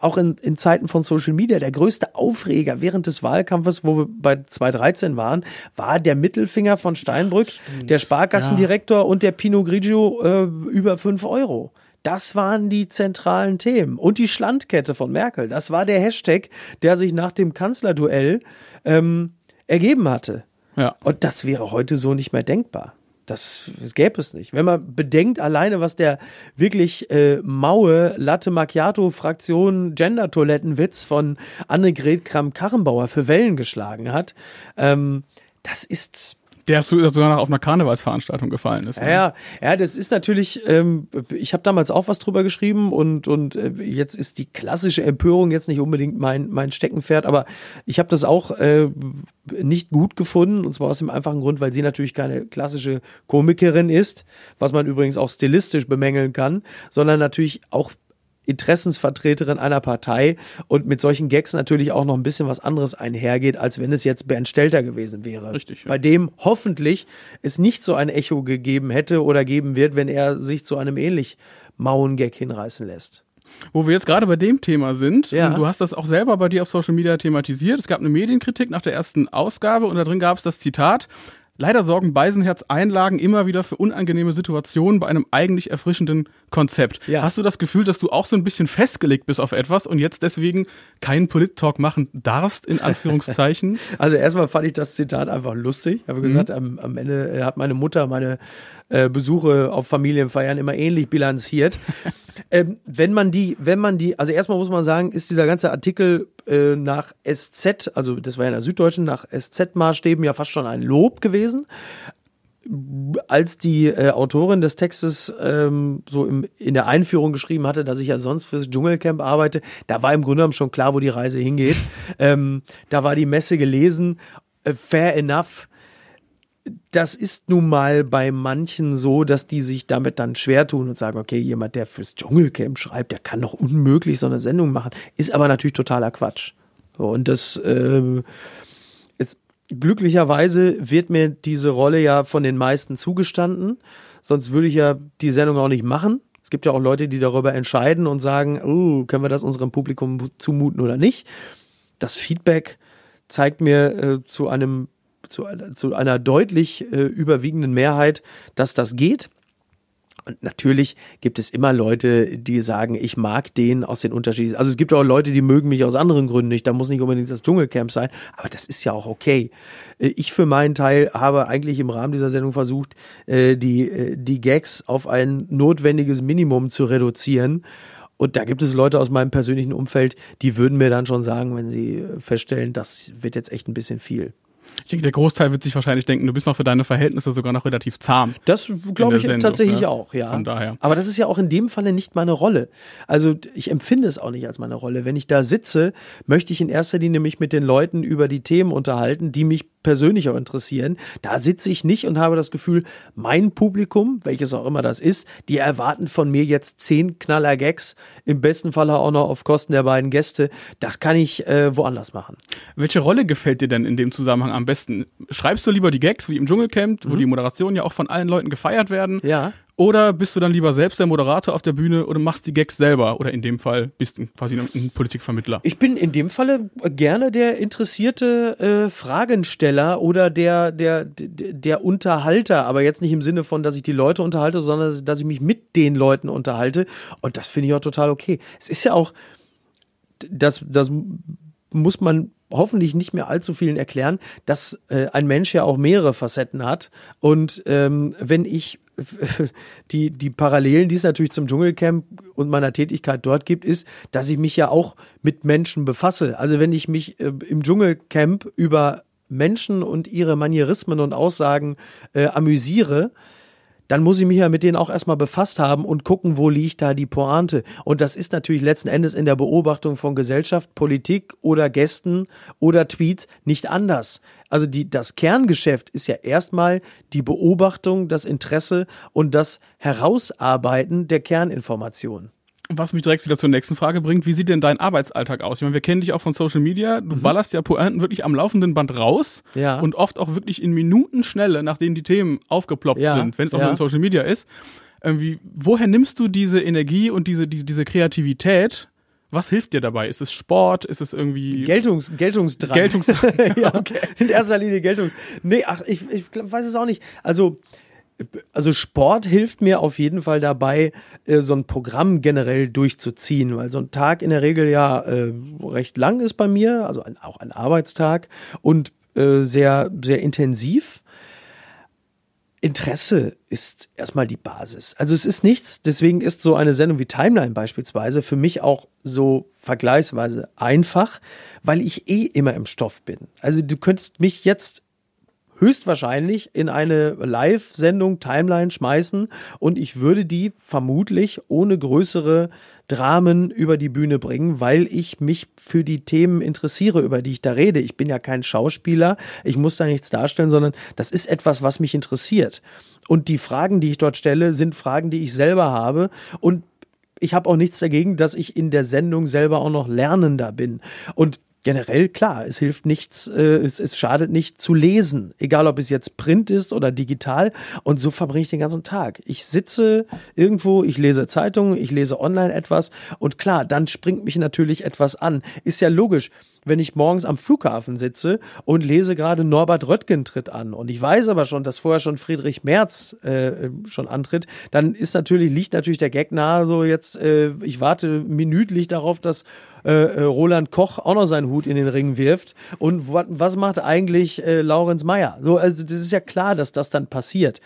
auch in, in Zeiten von Social Media, der größte Aufreger während des Wahlkampfes, wo wir bei 2013 waren, war der Mittelfinger von Steinbrück, der Sparkassendirektor und der Pinot Grigio äh, über 5 Euro. Das waren die zentralen Themen. Und die Schlandkette von Merkel. Das war der Hashtag, der sich nach dem Kanzlerduell ähm, ergeben hatte. Ja. Und das wäre heute so nicht mehr denkbar. Das, das gäbe es nicht. Wenn man bedenkt, alleine, was der wirklich äh, maue Latte Macchiato-Fraktion Gender-Toilettenwitz von Annegret Kramp-Karrenbauer für Wellen geschlagen hat, ähm, das ist Der sogar noch auf einer Karnevalsveranstaltung gefallen ist. ja, ne? ja, ja, das ist natürlich, ähm, ich habe damals auch was drüber geschrieben und, und äh, jetzt ist die klassische Empörung jetzt nicht unbedingt mein, mein Steckenpferd, aber ich habe das auch äh, nicht gut gefunden und zwar aus dem einfachen Grund, weil sie natürlich keine klassische Komikerin ist, was man übrigens auch stilistisch bemängeln kann, sondern natürlich auch Interessensvertreterin einer Partei und mit solchen Gags natürlich auch noch ein bisschen was anderes einhergeht, als wenn es jetzt Bernd Stelter gewesen wäre. Richtig, ja. Bei dem hoffentlich es nicht so ein Echo gegeben hätte oder geben wird, wenn er sich zu einem ähnlich mauen Gag hinreißen lässt. Wo wir jetzt gerade bei dem Thema sind, Ja. und du hast das auch selber bei dir auf Social Media thematisiert. Es gab eine Medienkritik nach der ersten Ausgabe und da drin gab es das Zitat. Leider sorgen Beisenherz Einlagen immer wieder für unangenehme Situationen bei einem eigentlich erfrischenden Konzept. Ja. Hast du das Gefühl, dass du auch so ein bisschen festgelegt bist auf etwas und jetzt deswegen keinen Polit-Talk machen darfst, in Anführungszeichen? Also erstmal fand ich das Zitat einfach lustig. Ich habe gesagt, am, am Ende hat meine Mutter meine äh, Besuche auf Familienfeiern immer ähnlich bilanziert. ähm, wenn man die, wenn man die, also erstmal muss man sagen, ist dieser ganze Artikel äh, nach SZ, also das war ja in der Süddeutschen, nach SZ-Maßstäben ja fast schon ein Lob gewesen. Als die äh, Autorin des Textes ähm, so im, in der Einführung geschrieben hatte, dass ich ja sonst fürs Dschungelcamp arbeite, da war im Grunde genommen schon klar, wo die Reise hingeht. ähm, da war die Messe gelesen, äh, fair enough das ist nun mal bei manchen so, dass die sich damit dann schwer tun und sagen, okay, jemand, der fürs Dschungelcamp schreibt, der kann doch unmöglich so eine Sendung machen. Ist aber natürlich totaler Quatsch. Und das äh, ist glücklicherweise wird mir diese Rolle ja von den meisten zugestanden. Sonst würde ich ja die Sendung auch nicht machen. Es gibt ja auch Leute, die darüber entscheiden und sagen, oh, können wir das unserem Publikum zumuten oder nicht. Das Feedback zeigt mir äh, zu einem zu, zu einer deutlich äh, überwiegenden Mehrheit, dass das geht. Und natürlich gibt es immer Leute, die sagen, ich mag den aus den Unterschieden. Also es gibt auch Leute, die mögen mich aus anderen Gründen nicht. Da muss nicht unbedingt das Dschungelcamp sein. Aber das ist ja auch okay. Äh, ich für meinen Teil habe eigentlich im Rahmen dieser Sendung versucht, äh, die, äh, die Gags auf ein notwendiges Minimum zu reduzieren. Und da gibt es Leute aus meinem persönlichen Umfeld, die würden mir dann schon sagen, wenn sie feststellen, das wird jetzt echt ein bisschen viel. Ich denke, der Großteil wird sich wahrscheinlich denken, du bist noch für deine Verhältnisse sogar noch relativ zahm. Das glaube ich Sendung, tatsächlich ne? auch, ja. Von daher. Aber das ist ja auch in dem Falle nicht meine Rolle. Also ich empfinde es auch nicht als meine Rolle. Wenn ich da sitze, möchte ich in erster Linie mich mit den Leuten über die Themen unterhalten, die mich persönlich auch interessieren. Da sitze ich nicht und habe das Gefühl, mein Publikum, welches auch immer das ist, die erwarten von mir jetzt zehn Knaller-Gags, im besten Falle auch noch auf Kosten der beiden Gäste. Das kann ich äh, woanders machen. Welche Rolle gefällt dir denn in dem Zusammenhang am besten? Schreibst du lieber die Gags wie im Dschungelcamp, wo mhm. die Moderationen ja auch von allen Leuten gefeiert werden? Ja. Oder bist du dann lieber selbst der Moderator auf der Bühne oder machst die Gags selber? Oder in dem Fall bist du quasi ein Politikvermittler? Ich bin in dem Falle gerne der interessierte äh, Fragensteller oder der, der, der, der Unterhalter. Aber jetzt nicht im Sinne von, dass ich die Leute unterhalte, sondern dass ich mich mit den Leuten unterhalte. Und das finde ich auch total okay. Es ist ja auch, das, das muss man hoffentlich nicht mehr allzu vielen erklären, dass äh, ein Mensch ja auch mehrere Facetten hat. Und ähm, wenn ich die, die Parallelen, die es natürlich zum Dschungelcamp und meiner Tätigkeit dort gibt, ist, dass ich mich ja auch mit Menschen befasse. Also wenn ich mich äh, im Dschungelcamp über Menschen und ihre Manierismen und Aussagen äh, amüsiere, dann muss ich mich ja mit denen auch erstmal befasst haben und gucken, wo liegt da die Pointe. Und das ist natürlich letzten Endes in der Beobachtung von Gesellschaft, Politik oder Gästen oder Tweets nicht anders. Also die, das Kerngeschäft ist ja erstmal die Beobachtung, das Interesse und das Herausarbeiten der Kerninformationen. Was mich direkt wieder zur nächsten Frage bringt, wie sieht denn dein Arbeitsalltag aus? Ich meine, wir kennen dich auch von Social Media. Du mhm. ballerst ja Pointen wirklich am laufenden Band raus ja. und oft auch wirklich in Minutenschnelle, nachdem die Themen aufgeploppt ja. sind, wenn es auch ja. in Social Media ist. Irgendwie, woher nimmst du diese Energie und diese, diese, diese Kreativität? Was hilft dir dabei? Ist es Sport? Ist es irgendwie. Geltungs, Geltungsdrang. Geltungsdrang. ja, okay. In erster Linie Geltungs. Nee, ach, ich, ich weiß es auch nicht. Also, also Sport hilft mir auf jeden Fall dabei, äh, so ein Programm generell durchzuziehen, weil so ein Tag in der Regel ja äh, recht lang ist bei mir, also ein, auch ein Arbeitstag und äh, sehr, sehr intensiv. Interesse ist erstmal die Basis. Also es ist nichts, deswegen ist so eine Sendung wie Timeline beispielsweise für mich auch so vergleichsweise einfach, weil ich eh immer im Stoff bin. Also du könntest mich jetzt höchstwahrscheinlich in eine Live-Sendung Timeline schmeißen und ich würde die vermutlich ohne größere Dramen über die Bühne bringen, weil ich mich für die Themen interessiere, über die ich da rede. Ich bin ja kein Schauspieler, ich muss da nichts darstellen, sondern das ist etwas, was mich interessiert. Und die Fragen, die ich dort stelle, sind Fragen, die ich selber habe und ich habe auch nichts dagegen, dass ich in der Sendung selber auch noch lernender bin. Und generell klar, es hilft nichts, äh, es, es schadet nicht zu lesen, egal ob es jetzt Print ist oder digital. Und so verbringe ich den ganzen Tag. Ich sitze irgendwo, ich lese Zeitungen, ich lese online etwas und klar, dann springt mich natürlich etwas an. Ist ja logisch wenn ich morgens am Flughafen sitze und lese gerade Norbert Röttgen tritt an und ich weiß aber schon, dass vorher schon Friedrich Merz äh, schon antritt, dann ist natürlich, liegt natürlich der Gag nahe, so jetzt, äh, ich warte minütlich darauf, dass äh, äh, Roland Koch auch noch seinen Hut in den Ring wirft. Und was macht eigentlich äh, Laurenz Meyer? So, also das ist ja klar, dass das dann passiert.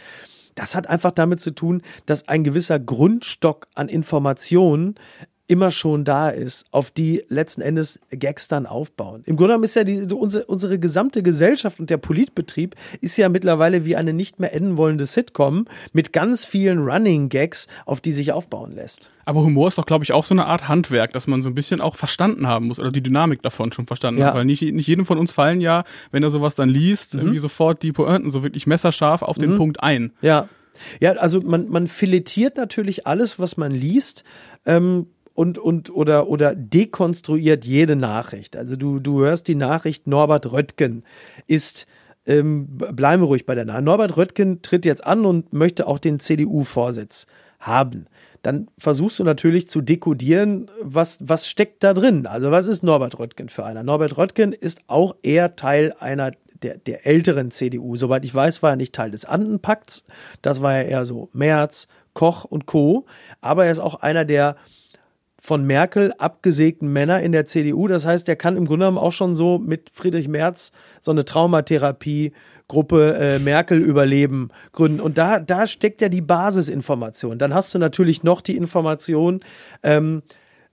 Das hat einfach damit zu tun, dass ein gewisser Grundstock an Informationen immer schon da ist, auf die letzten Endes Gags dann aufbauen. Im Grunde genommen ist ja die, unsere, unsere gesamte Gesellschaft und der Politbetrieb ist ja mittlerweile wie eine nicht mehr enden wollende Sitcom mit ganz vielen Running Gags, auf die sich aufbauen lässt. Aber Humor ist doch, glaube ich, auch so eine Art Handwerk, dass man so ein bisschen auch verstanden haben muss oder die Dynamik davon schon verstanden Ja. hat. Weil nicht, nicht jedem von uns fallen ja, wenn er sowas dann liest, irgendwie sofort die Pointen so wirklich messerscharf auf den Punkt ein. Ja. Ja, also man, man filetiert natürlich alles, was man liest. Ähm, und, und oder, oder dekonstruiert jede Nachricht. Also du, du hörst die Nachricht, Norbert Röttgen ist, ähm, bleiben wir ruhig bei der Nachricht. Norbert Röttgen tritt jetzt an und möchte auch den CDU-Vorsitz haben. Dann versuchst du natürlich zu dekodieren, was, was steckt da drin. Also was ist Norbert Röttgen für einer? Norbert Röttgen ist auch eher Teil einer der, der älteren CDU. Soweit ich weiß, war er nicht Teil des Andenpakts. Das war ja eher so Merz, Koch und Co. Aber er ist auch einer der von Merkel abgesägten Männer in der CDU. Das heißt, er kann im Grunde genommen auch schon so mit Friedrich Merz so eine Traumatherapie Gruppe äh, Merkel überleben gründen. Und da, da steckt ja die Basisinformation. Dann hast du natürlich noch die Information, ähm,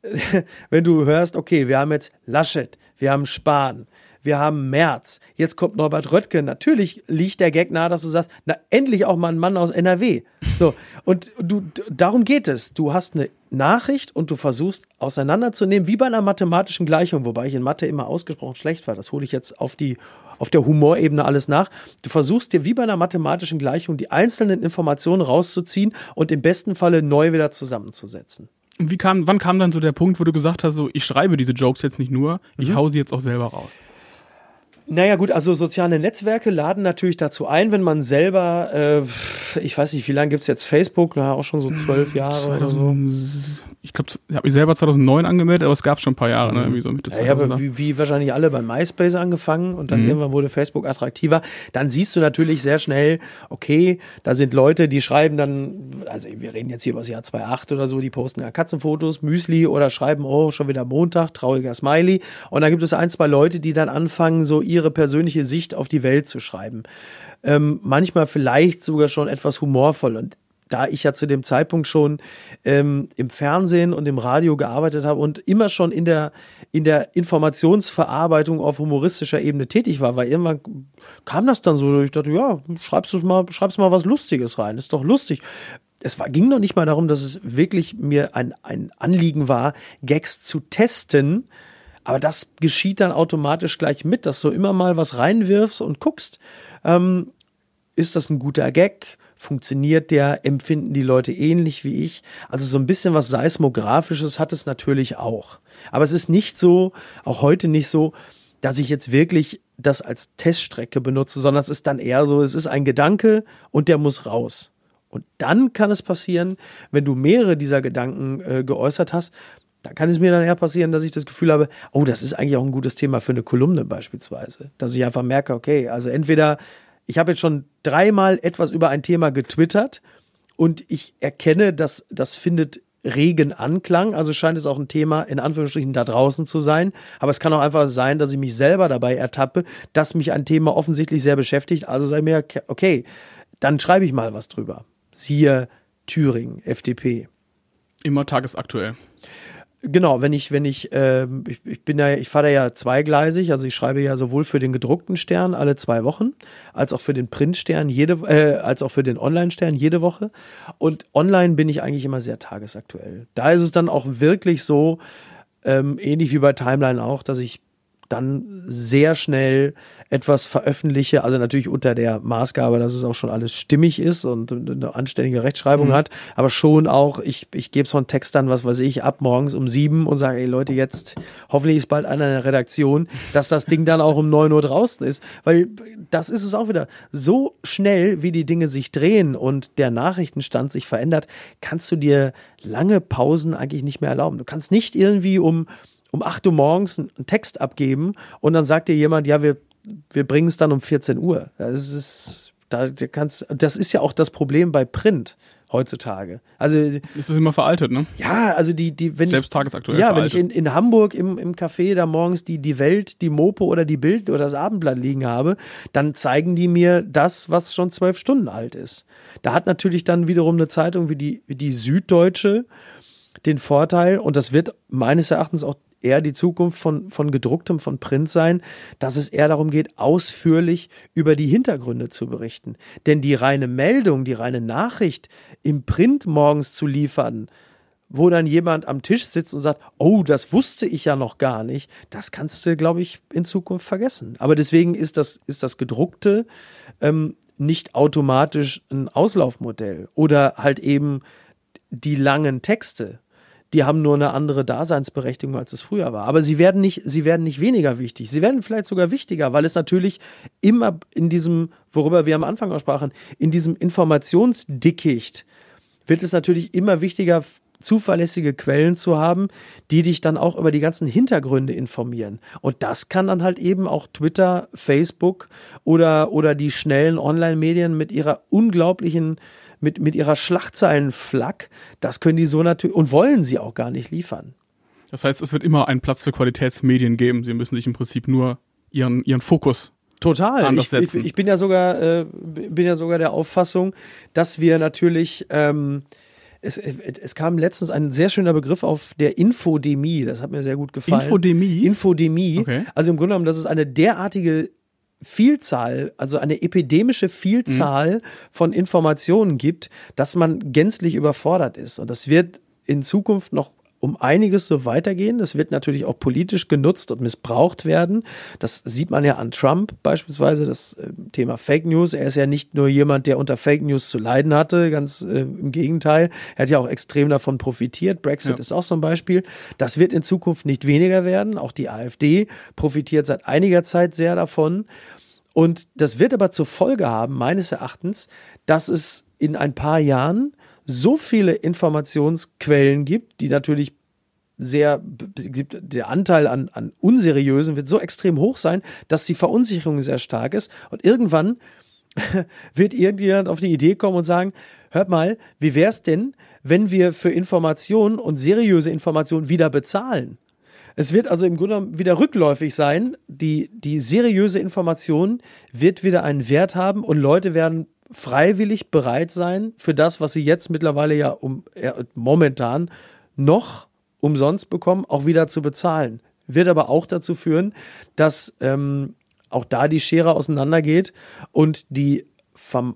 wenn du hörst, okay, wir haben jetzt Laschet, wir haben Spahn, wir haben Merz, jetzt kommt Norbert Röttgen. Natürlich liegt der Gag nahe, dass du sagst, na, endlich auch mal ein Mann aus NRW. So, und du, darum geht es. Du hast eine Nachricht und du versuchst auseinanderzunehmen, wie bei einer mathematischen Gleichung, wobei ich in Mathe immer ausgesprochen schlecht war. Das hole ich jetzt auf die auf der Humorebene alles nach. Du versuchst dir wie bei einer mathematischen Gleichung die einzelnen Informationen rauszuziehen und im besten Falle neu wieder zusammenzusetzen. Und wie kam, wann kam dann so der Punkt, wo du gesagt hast, so, ich schreibe diese Jokes jetzt nicht nur, ich hau sie jetzt auch selber raus? Naja gut, also soziale Netzwerke laden natürlich dazu ein, wenn man selber, äh, ich weiß nicht, wie lange gibt's jetzt Facebook, na, auch schon so zwölf Jahre oder so. 2000, ich glaube, ich habe mich selber 2009 angemeldet, aber es gab schon ein paar Jahre, ne? Irgendwie so Mitte Ja, ich habe 2000er. wie, wie wahrscheinlich alle bei MySpace angefangen und dann irgendwann wurde Facebook attraktiver. Dann siehst du natürlich sehr schnell, okay, da sind Leute, die schreiben dann, also wir reden jetzt hier über das Jahr 2008 oder so, die posten ja Katzenfotos, Müsli oder schreiben, oh, schon wieder Montag, trauriger Smiley. Und dann gibt es ein, zwei Leute, die dann anfangen, so ihre persönliche Sicht auf die Welt zu schreiben. Ähm, manchmal vielleicht sogar schon etwas humorvoll. Und da ich ja zu dem Zeitpunkt schon ähm, im Fernsehen und im Radio gearbeitet habe und immer schon in der, in der Informationsverarbeitung auf humoristischer Ebene tätig war, weil irgendwann kam das dann so, ich dachte, ja, schreibst du mal, schreibst mal was Lustiges rein, ist doch lustig. Es war, ging noch nicht mal darum, dass es wirklich mir ein, ein Anliegen war, Gags zu testen, aber das geschieht dann automatisch gleich mit, dass du immer mal was reinwirfst und guckst, ähm, ist das ein guter Gag? Funktioniert der? Empfinden die Leute ähnlich wie ich? Also so ein bisschen was Seismografisches hat es natürlich auch. Aber es ist nicht so, auch heute nicht so, dass ich jetzt wirklich das als Teststrecke benutze, sondern es ist dann eher so, es ist ein Gedanke und der muss raus. Und dann kann es passieren, wenn du mehrere dieser Gedanken äh, geäußert hast, dann kann es mir dann eher passieren, dass ich das Gefühl habe, oh, das ist eigentlich auch ein gutes Thema für eine Kolumne beispielsweise. Dass ich einfach merke, okay, also entweder ich habe jetzt schon dreimal etwas über ein Thema getwittert und ich erkenne, dass das findet regen Anklang, also scheint es auch ein Thema in Anführungsstrichen da draußen zu sein. Aber es kann auch einfach sein, dass ich mich selber dabei ertappe, dass mich ein Thema offensichtlich sehr beschäftigt. Also sei mir, okay, dann schreibe ich mal was drüber. Siehe Thüringen, FDP. Immer tagesaktuell. Genau, wenn ich, wenn ich, ähm, ich, ich bin ja, ich fahre da ja zweigleisig, also ich schreibe ja sowohl für den gedruckten Stern alle zwei Wochen, als auch für den Printstern jede, äh, als auch für den Online-Stern jede Woche. Und online bin ich eigentlich immer sehr tagesaktuell. Da ist es dann auch wirklich so, ähm, ähnlich wie bei Timeline auch, dass ich dann sehr schnell etwas veröffentliche, also natürlich unter der Maßgabe, dass es auch schon alles stimmig ist und eine anständige Rechtschreibung Mhm. hat, aber schon auch, ich, ich gebe so einen Text dann, was weiß ich, ab morgens um sieben und sage, ey Leute, jetzt hoffentlich ist bald einer in der Redaktion, dass das Ding dann auch um neun Uhr draußen ist, weil das ist es auch wieder. So schnell, wie die Dinge sich drehen und der Nachrichtenstand sich verändert, kannst du dir lange Pausen eigentlich nicht mehr erlauben. Du kannst nicht irgendwie um um 8 Uhr morgens einen Text abgeben und dann sagt dir jemand, ja, wir, wir bringen es dann um 14 Uhr. Das ist, da kannst, das ist ja auch das Problem bei Print heutzutage. Also, Ist das immer veraltet, ne? ja, also die, die, wenn Selbst ich, tagesaktuell ja, wenn ich veraltet. in, in Hamburg im, im Café da morgens die, die Welt, die Mopo oder die Bild oder das Abendblatt liegen habe, dann zeigen die mir das, was schon zwölf Stunden alt ist. Da hat natürlich dann wiederum eine Zeitung wie die, wie die Süddeutsche, den Vorteil, und das wird meines Erachtens auch eher die Zukunft von, von gedrucktem, von Print sein, dass es eher darum geht, ausführlich über die Hintergründe zu berichten. Denn die reine Meldung, die reine Nachricht im Print morgens zu liefern, wo dann jemand am Tisch sitzt und sagt, oh, das wusste ich ja noch gar nicht, das kannst du, glaube ich, in Zukunft vergessen. Aber deswegen ist das, ist das gedruckte ähm, nicht automatisch ein Auslaufmodell oder halt eben die langen Texte die haben nur eine andere Daseinsberechtigung, als es früher war. Aber sie werden nicht, sie werden nicht weniger wichtig. Sie werden vielleicht sogar wichtiger, weil es natürlich immer in diesem, worüber wir am Anfang auch sprachen, in diesem Informationsdickicht wird es natürlich immer wichtiger, zuverlässige Quellen zu haben, die dich dann auch über die ganzen Hintergründe informieren. Und das kann dann halt eben auch Twitter, Facebook oder, oder die schnellen Online-Medien mit ihrer unglaublichen mit, mit ihrer Schlagzeilenflack, das können die so natürlich und wollen sie auch gar nicht liefern. Das heißt, es wird immer einen Platz für Qualitätsmedien geben. Sie müssen sich im Prinzip nur ihren, ihren Fokus Total. Ich, ich, ich, bin ja sogar, äh, bin ja sogar der Auffassung, dass wir natürlich, ähm, es, es kam letztens ein sehr schöner Begriff auf der Infodemie. Das hat mir sehr gut gefallen. Infodemie? Infodemie. Okay. Also im Grunde genommen, das ist eine derartige Vielzahl, also eine epidemische Vielzahl mhm. von Informationen gibt, dass man gänzlich überfordert ist. Und das wird in Zukunft noch um einiges so weitergehen. Das wird natürlich auch politisch genutzt und missbraucht werden. Das sieht man ja an Trump beispielsweise, das äh, Thema Fake News. Er ist ja nicht nur jemand, der unter Fake News zu leiden hatte, ganz äh, im Gegenteil. Er hat ja auch extrem davon profitiert. Brexit ja. ist auch so ein Beispiel. Das wird in Zukunft nicht weniger werden. Auch die AfD profitiert seit einiger Zeit sehr davon. Und das wird aber zur Folge haben, meines Erachtens, dass es in ein paar Jahren so viele Informationsquellen gibt, die natürlich sehr, der Anteil an, an unseriösen wird so extrem hoch sein, dass die Verunsicherung sehr stark ist. Und irgendwann wird irgendjemand auf die Idee kommen und sagen, hört mal, wie wäre es denn, wenn wir für Informationen und seriöse Informationen wieder bezahlen? Es wird also im Grunde wieder rückläufig sein. Die, die seriöse Information wird wieder einen Wert haben und Leute werden freiwillig bereit sein, für das, was sie jetzt mittlerweile ja um, ja, momentan noch umsonst bekommen, auch wieder zu bezahlen. Wird aber auch dazu führen, dass ähm, auch da die Schere auseinandergeht und die,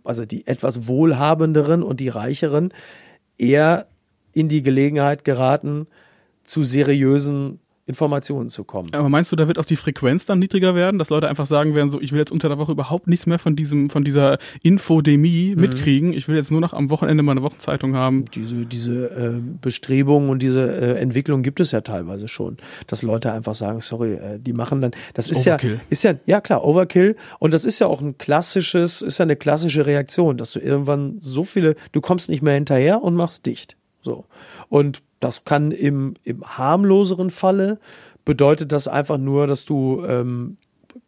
also die etwas wohlhabenderen und die reicheren eher in die Gelegenheit geraten, zu seriösen Informationen zu kommen. Aber meinst du, da wird auch die Frequenz dann niedriger werden, dass Leute einfach sagen werden, so ich will jetzt unter der Woche überhaupt nichts mehr von diesem, von dieser Infodemie mhm. mitkriegen. Ich will jetzt nur noch am Wochenende meine Wochenzeitung haben. Diese, diese äh, Bestrebungen und diese äh, Entwicklung gibt es ja teilweise schon, dass Leute einfach sagen, sorry, äh, die machen dann, das ist Overkill. ja, ist ja, ja klar, Overkill. Und das ist ja auch ein klassisches, ist ja eine klassische Reaktion, dass du irgendwann so viele, du kommst nicht mehr hinterher und machst dicht. So. Und das kann im, im harmloseren Falle bedeutet das einfach nur, dass du ähm,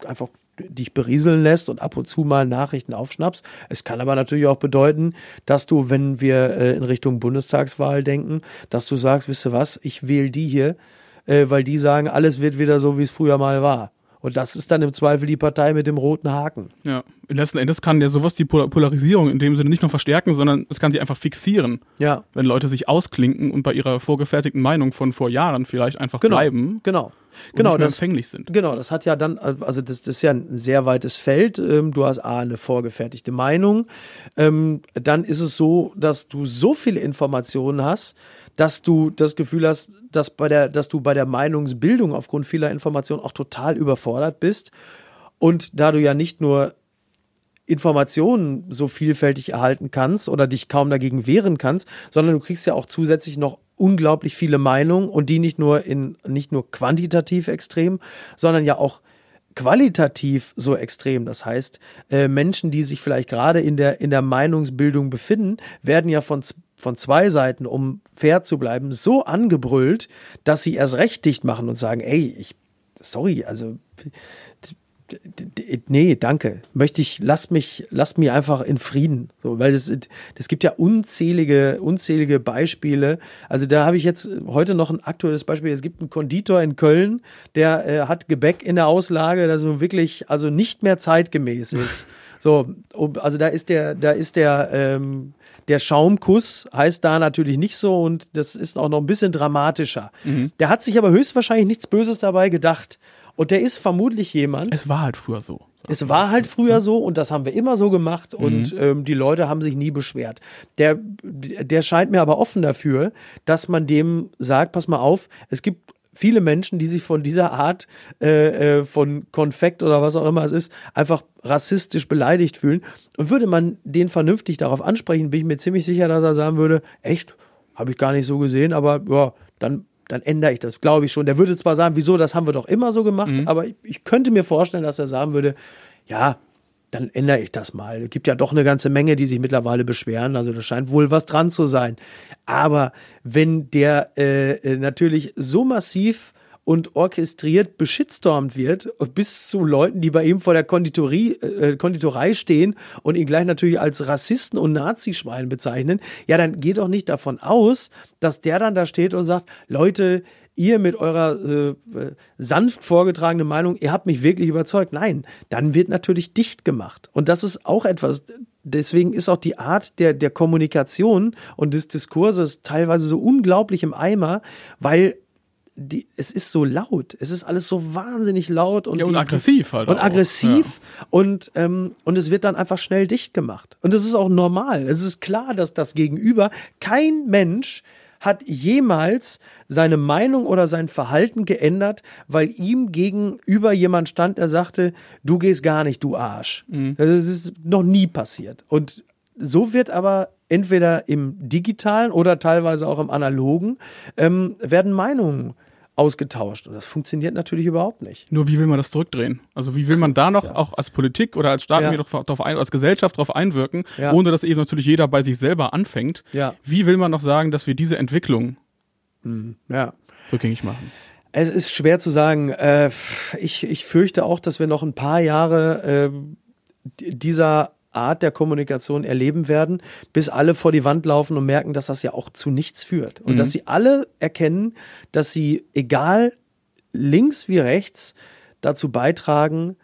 einfach dich berieseln lässt und ab und zu mal Nachrichten aufschnappst. Es kann aber natürlich auch bedeuten, dass du, wenn wir äh, in Richtung Bundestagswahl denken, dass du sagst, wisst ihr was, ich wähle die hier, äh, weil die sagen, alles wird wieder so, wie es früher mal war. Und das ist dann im Zweifel die Partei mit dem roten Haken. Ja, letzten Endes kann ja sowas die Polarisierung in dem Sinne nicht nur verstärken, sondern es kann sie einfach fixieren. Ja. Wenn Leute sich ausklinken und bei ihrer vorgefertigten Meinung von vor Jahren vielleicht einfach genau, bleiben. Genau. Genau, das, empfänglich sind. Genau, das hat ja dann, also das, das ist ja ein sehr weites Feld. Ähm, du hast A, eine vorgefertigte Meinung. Ähm, dann ist es so, dass du so viele Informationen hast, dass du das Gefühl hast, dass, bei der, dass du bei der Meinungsbildung aufgrund vieler Informationen auch total überfordert bist. Und da du ja nicht nur Informationen so vielfältig erhalten kannst oder dich kaum dagegen wehren kannst, sondern du kriegst ja auch zusätzlich noch unglaublich viele Meinungen und die nicht nur in nicht nur quantitativ extrem, sondern ja auch qualitativ so extrem. Das heißt, äh, Menschen, die sich vielleicht gerade in der in der Meinungsbildung befinden, werden ja von von zwei Seiten, um fair zu bleiben, so angebrüllt, dass sie erst recht dicht machen und sagen, ey, ich, sorry, also nee, danke. Möchte ich, lass mich, lass mich einfach in Frieden. So, weil es, das gibt ja unzählige, unzählige Beispiele. Also da habe ich jetzt heute noch ein aktuelles Beispiel. Es gibt einen Konditor in Köln, der äh, hat Gebäck in der Auslage, das so wirklich, also nicht mehr zeitgemäß ist. So, also da ist der, da ist der, ähm, der Schaumkuss heißt da natürlich nicht so und das ist auch noch ein bisschen dramatischer. Mhm. Der hat sich aber höchstwahrscheinlich nichts Böses dabei gedacht. Und der ist vermutlich jemand. Es war halt früher so. Es war halt früher so und das haben wir immer so gemacht und mhm. ähm, die Leute haben sich nie beschwert. Der, der scheint mir aber offen dafür, dass man dem sagt, pass mal auf, es gibt viele Menschen, die sich von dieser Art äh, äh, von Konfekt oder was auch immer es ist, einfach rassistisch beleidigt fühlen. Und würde man den vernünftig darauf ansprechen, bin ich mir ziemlich sicher, dass er sagen würde, echt, habe ich gar nicht so gesehen, aber ja, dann dann ändere ich das, glaube ich schon. Der würde zwar sagen, wieso, das haben wir doch immer so gemacht, mhm. aber ich, ich, könnte mir vorstellen, dass er sagen würde, ja, dann ändere ich das mal. Es gibt ja doch eine ganze Menge, die sich mittlerweile beschweren. Also da scheint wohl was dran zu sein. Aber wenn der äh, äh natürlich so massiv und orchestriert beschitstormt wird, bis zu Leuten, die bei ihm vor der Konditorie, äh, Konditorei stehen und ihn gleich natürlich als Rassisten und Nazischwein bezeichnen, ja, dann geht doch nicht davon aus, dass der dann da steht und sagt, Leute, ihr mit eurer äh, sanft vorgetragenen Meinung, ihr habt mich wirklich überzeugt. Nein, dann wird natürlich dicht gemacht. Und das ist auch etwas, deswegen ist auch die Art der, der Kommunikation und des Diskurses teilweise so unglaublich im Eimer, weil die, es ist so laut. Es ist alles so wahnsinnig laut und, ja, und die, aggressiv halt. Und auch. aggressiv ja. und, ähm, und es wird dann einfach schnell dicht gemacht. Und das ist auch normal. Es ist klar, dass das Gegenüber, kein Mensch hat jemals seine Meinung oder sein Verhalten geändert, weil ihm gegenüber jemand stand, der sagte, du gehst gar nicht, du Arsch. Mhm. Das ist noch nie passiert. Und so wird aber entweder im digitalen oder teilweise auch im analogen ähm, werden Meinungen ausgetauscht. Und das funktioniert natürlich überhaupt nicht. Nur wie will man das zurückdrehen? Also wie will man da noch ja. auch als Politik oder als Staat ja. darauf ein, als Gesellschaft darauf einwirken, ja. ohne dass eben natürlich jeder bei sich selber anfängt? Wie will man noch sagen, dass wir diese Entwicklung mhm. rückgängig machen? Es ist schwer zu sagen. Äh, ich, ich fürchte auch, dass wir noch ein paar Jahre äh, dieser Art der Kommunikation erleben werden, bis alle vor die Wand laufen und merken, dass das ja auch zu nichts führt. Und mhm. dass sie alle erkennen, dass sie, egal links wie rechts, dazu beitragen,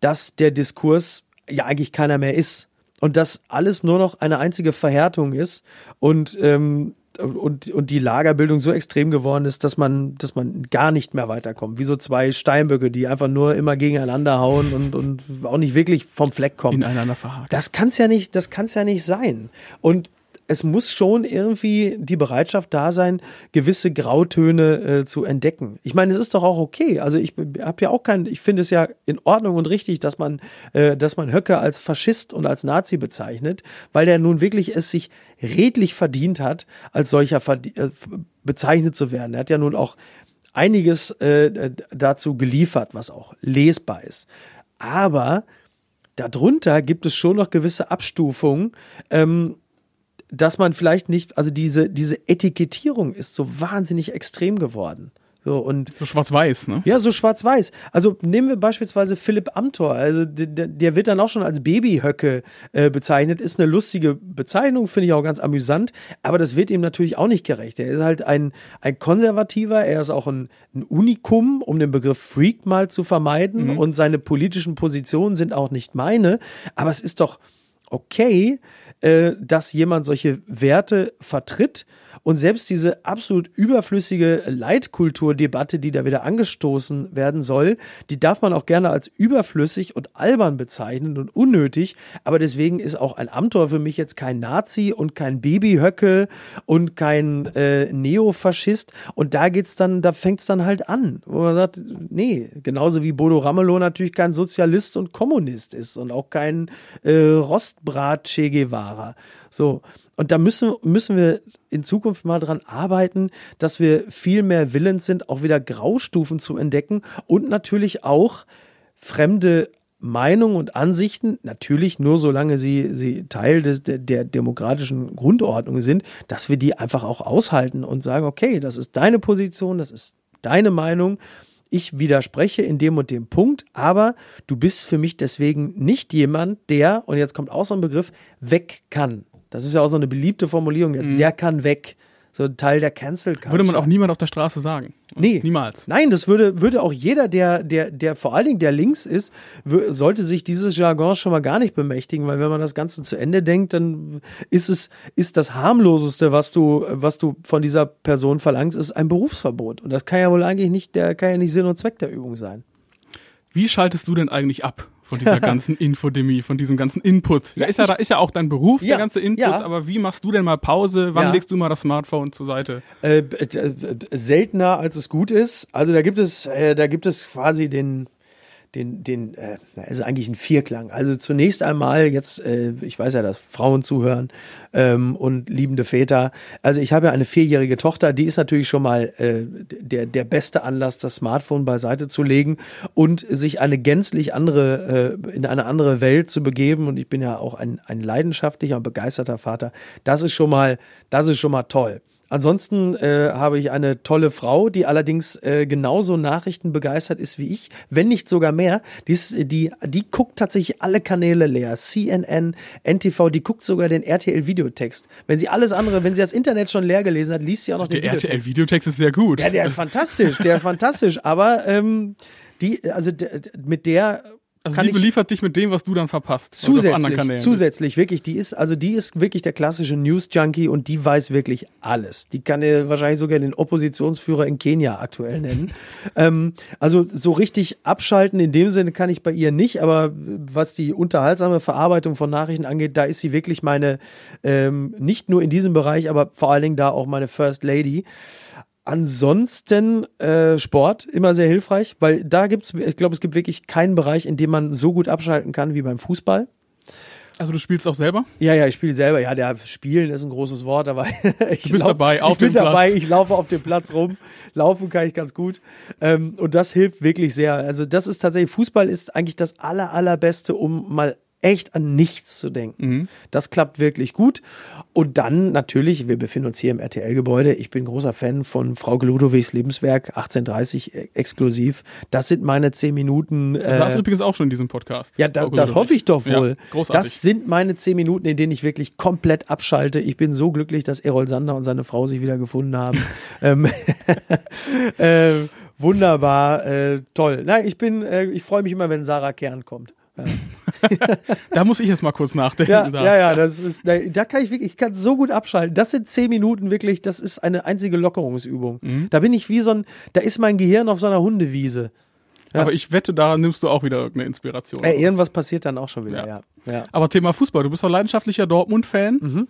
dass der Diskurs ja eigentlich keiner mehr ist. Und dass alles nur noch eine einzige Verhärtung ist. Und ähm, und, und die Lagerbildung so extrem geworden ist, dass man, dass man gar nicht mehr weiterkommt. Wie so zwei Steinböcke, die einfach nur immer gegeneinander hauen und, und auch nicht wirklich vom Fleck kommen. Ineinander verhaken. Das kann's ja nicht, das kann's ja nicht sein. Und es muss schon irgendwie die Bereitschaft da sein, gewisse Grautöne äh, zu entdecken. Ich meine, es ist doch auch okay. Also ich habe ja auch kein, ich finde es ja in Ordnung und richtig, dass man, äh, dass man Höcke als Faschist und als Nazi bezeichnet, weil der nun wirklich es sich redlich verdient hat, als solcher äh, bezeichnet zu werden. Er hat ja nun auch einiges äh, dazu geliefert, was auch lesbar ist. Aber darunter gibt es schon noch gewisse Abstufungen. Ähm, dass man vielleicht nicht, also diese, diese Etikettierung ist so wahnsinnig extrem geworden. So, und so schwarz-weiß, ne? Ja, so schwarz-weiß. Also nehmen wir beispielsweise Philipp Amthor. Also der, der wird dann auch schon als Babyhöcke äh, bezeichnet. Ist eine lustige Bezeichnung, finde ich auch ganz amüsant. Aber das wird ihm natürlich auch nicht gerecht. Er ist halt ein, ein Konservativer. Er ist auch ein, ein Unikum, um den Begriff Freak mal zu vermeiden. Mhm. Und seine politischen Positionen sind auch nicht meine. Aber es ist doch okay, äh, dass jemand solche Werte vertritt und selbst diese absolut überflüssige Leitkulturdebatte, die da wieder angestoßen werden soll, die darf man auch gerne als überflüssig und albern bezeichnen und unnötig. Aber deswegen ist auch ein Amtor für mich jetzt kein Nazi und kein Babyhöcke und kein äh, Neofaschist. Und da geht's dann, da fängt's dann halt an, wo man sagt, nee, genauso wie Bodo Ramelow natürlich kein Sozialist und Kommunist ist und auch kein äh, Rostbrat Che Guevara. So. Und da müssen, müssen wir in Zukunft mal dran arbeiten, dass wir viel mehr willens sind, auch wieder Graustufen zu entdecken und natürlich auch fremde Meinungen und Ansichten, natürlich nur solange sie, sie Teil des, der, der demokratischen Grundordnung sind, dass wir die einfach auch aushalten und sagen, okay, das ist deine Position, das ist deine Meinung ich widerspreche in dem und dem Punkt, aber du bist für mich deswegen nicht jemand, der, und jetzt kommt auch so ein Begriff, weg kann. Das ist ja auch so eine beliebte Formulierung jetzt, der kann weg. So ein Teil der Cancel Culture. Würde man auch niemand auf der Straße sagen. Nee. Niemals. Nein, das würde, würde auch jeder, der, der, der vor allen Dingen der links ist, sollte sich dieses Jargon schon mal gar nicht bemächtigen, weil wenn man das Ganze zu Ende denkt, dann ist es, ist das harmloseste, was du, was du von dieser Person verlangst, ist ein Berufsverbot. Und das kann ja wohl eigentlich nicht, der kann ja nicht Sinn und Zweck der Übung sein. Wie schaltest du denn eigentlich ab von dieser ganzen Infodemie, von diesem ganzen Input? Da ist ja, da ist ja auch dein Beruf, Ja, der ganze Input, ja. aber wie machst du denn mal Pause? Wann Ja. legst du mal das Smartphone zur Seite? Äh, äh, seltener als es gut ist. Also da gibt es, äh, da gibt es quasi den, den, den, äh, ist eigentlich ein Vierklang. Also zunächst einmal jetzt, äh, ich weiß ja, dass Frauen zuhören ähm, und liebende Väter. Also ich habe ja eine vierjährige Tochter, die ist natürlich schon mal äh, der, der beste Anlass, das Smartphone beiseite zu legen und sich eine gänzlich andere, äh, in eine andere Welt zu begeben. Und ich bin ja auch ein, ein leidenschaftlicher und begeisterter Vater. Das ist schon mal, das ist schon mal toll. Ansonsten äh, habe ich eine tolle Frau, die allerdings äh, genauso Nachrichten begeistert ist wie ich, wenn nicht sogar mehr. Die, ist, die, die guckt tatsächlich alle Kanäle leer. CNN, NTV, die guckt sogar den RTL-Videotext. Wenn sie alles andere, wenn sie das Internet schon leer gelesen hat, liest sie auch noch Der den Videotext. RTL-Videotext ist sehr gut. Ja, der ist fantastisch, der ist fantastisch. Aber ähm, die, also mit der also kann sie beliefert dich mit dem, was du dann verpasst. zusätzlich, zusätzlich wirklich, die ist, also die ist wirklich der klassische News-Junkie und die weiß wirklich alles. Die kann dir wahrscheinlich sogar den Oppositionsführer in Kenia aktuell nennen. ähm, also so richtig abschalten in dem Sinne kann ich bei ihr nicht, aber was die unterhaltsame Verarbeitung von Nachrichten angeht, da ist sie wirklich meine, ähm, nicht nur in diesem Bereich, aber vor allen Dingen da auch meine First Lady. Ansonsten äh, Sport immer sehr hilfreich, weil da gibt's, ich glaube, es gibt wirklich keinen Bereich, in dem man so gut abschalten kann wie beim Fußball. Also du spielst auch selber? Ja, ja, ich spiele selber. Ja, der Spielen ist ein großes Wort, aber ich bist dabei, ich bin Platz. dabei, ich laufe auf dem Platz rum. Laufen kann ich ganz gut. Ähm, und das hilft wirklich sehr. Also das ist tatsächlich, Fußball ist eigentlich das aller, allerbeste, um mal echt an nichts zu denken. Mhm. Das klappt wirklich gut. Und dann natürlich, wir befinden uns hier im RTL-Gebäude. Ich bin großer Fan von Frau Ludowigs Lebenswerk 1830 äh, exklusiv. Das sind meine zehn Minuten. Du saßt äh, übrigens auch schon in diesem Podcast. ja, das, Frau das hoffe ich doch wohl. Ja, großartig. das sind meine zehn Minuten, in denen ich wirklich komplett abschalte. Ich bin so glücklich, dass Errol Sander und seine Frau sich wieder gefunden haben. ähm, äh, wunderbar, äh, toll. Nein, ich bin, äh, ich freue mich immer, wenn Sarah Kern kommt. Ja, da muss ich jetzt mal kurz nachdenken. ja, ja, ja, das ist, da, kann ich wirklich, ich kann so gut abschalten. Das sind zehn Minuten wirklich, das ist eine einzige Lockerungsübung. Mhm. Da bin ich wie so ein, da ist mein Gehirn auf so einer Hundewiese. Ja. Aber ich wette, da nimmst du auch wieder irgendeine Inspiration. Äh, irgendwas passiert dann auch schon wieder, Ja. ja. Aber Thema Fußball, du bist doch leidenschaftlicher Dortmund-Fan. Mhm.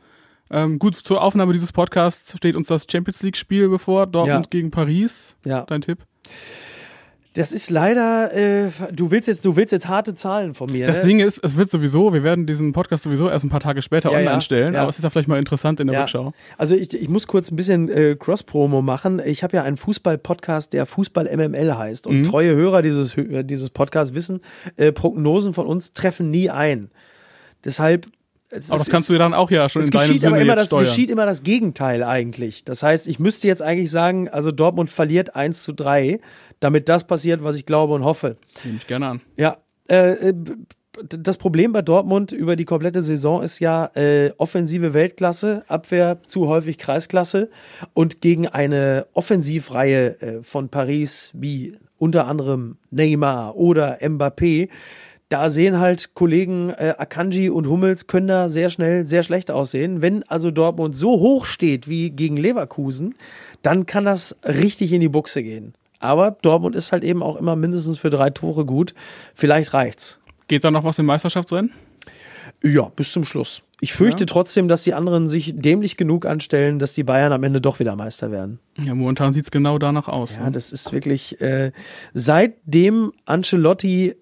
Ähm, gut, zur Aufnahme dieses Podcasts steht uns das Champions League-Spiel bevor, Dortmund gegen Paris. Ja. Dein Tipp? Das ist leider, äh, du willst jetzt, du willst jetzt harte Zahlen von mir. Das ne? Ding ist, es wird sowieso, wir werden diesen Podcast sowieso erst ein paar Tage später Ja, online ja, stellen, ja. aber es ist ja vielleicht mal interessant in der Ja. Rückschau. Also ich, ich muss kurz ein bisschen äh, Cross-Promo machen. Ich habe ja einen Fußball-Podcast, der Fußball MML heißt. Und Mhm. treue Hörer dieses, äh, dieses Podcasts wissen, äh, Prognosen von uns treffen nie ein. Deshalb. es Aber das kannst du ja dann auch ja schon es in deinem geschieht Sinne aber immer das, steuern. geschieht immer das Gegenteil eigentlich. Das heißt, ich müsste jetzt eigentlich sagen, also Dortmund verliert 1 zu 3, damit das passiert, was ich glaube und hoffe. Nehme ich gerne an. Ja, äh, äh, das Problem bei Dortmund über die komplette Saison ist ja äh, offensive Weltklasse, Abwehr zu häufig Kreisklasse und gegen eine Offensivreihe äh, von Paris wie unter anderem Neymar oder Mbappé. Da sehen halt Kollegen äh, Akanji und Hummels können da sehr schnell sehr schlecht aussehen. Wenn also Dortmund so hoch steht wie gegen Leverkusen, dann kann das richtig in die Buchse gehen. Aber Dortmund ist halt eben auch immer mindestens für drei Tore gut. Vielleicht reicht's. Geht da noch was im Meisterschaftsrennen? Ja, bis zum Schluss. Ich fürchte Ja. trotzdem, dass die anderen sich dämlich genug anstellen, dass die Bayern am Ende doch wieder Meister werden. Ja, momentan sieht's genau danach aus. Ja, ne? das ist wirklich, äh, seitdem Ancelotti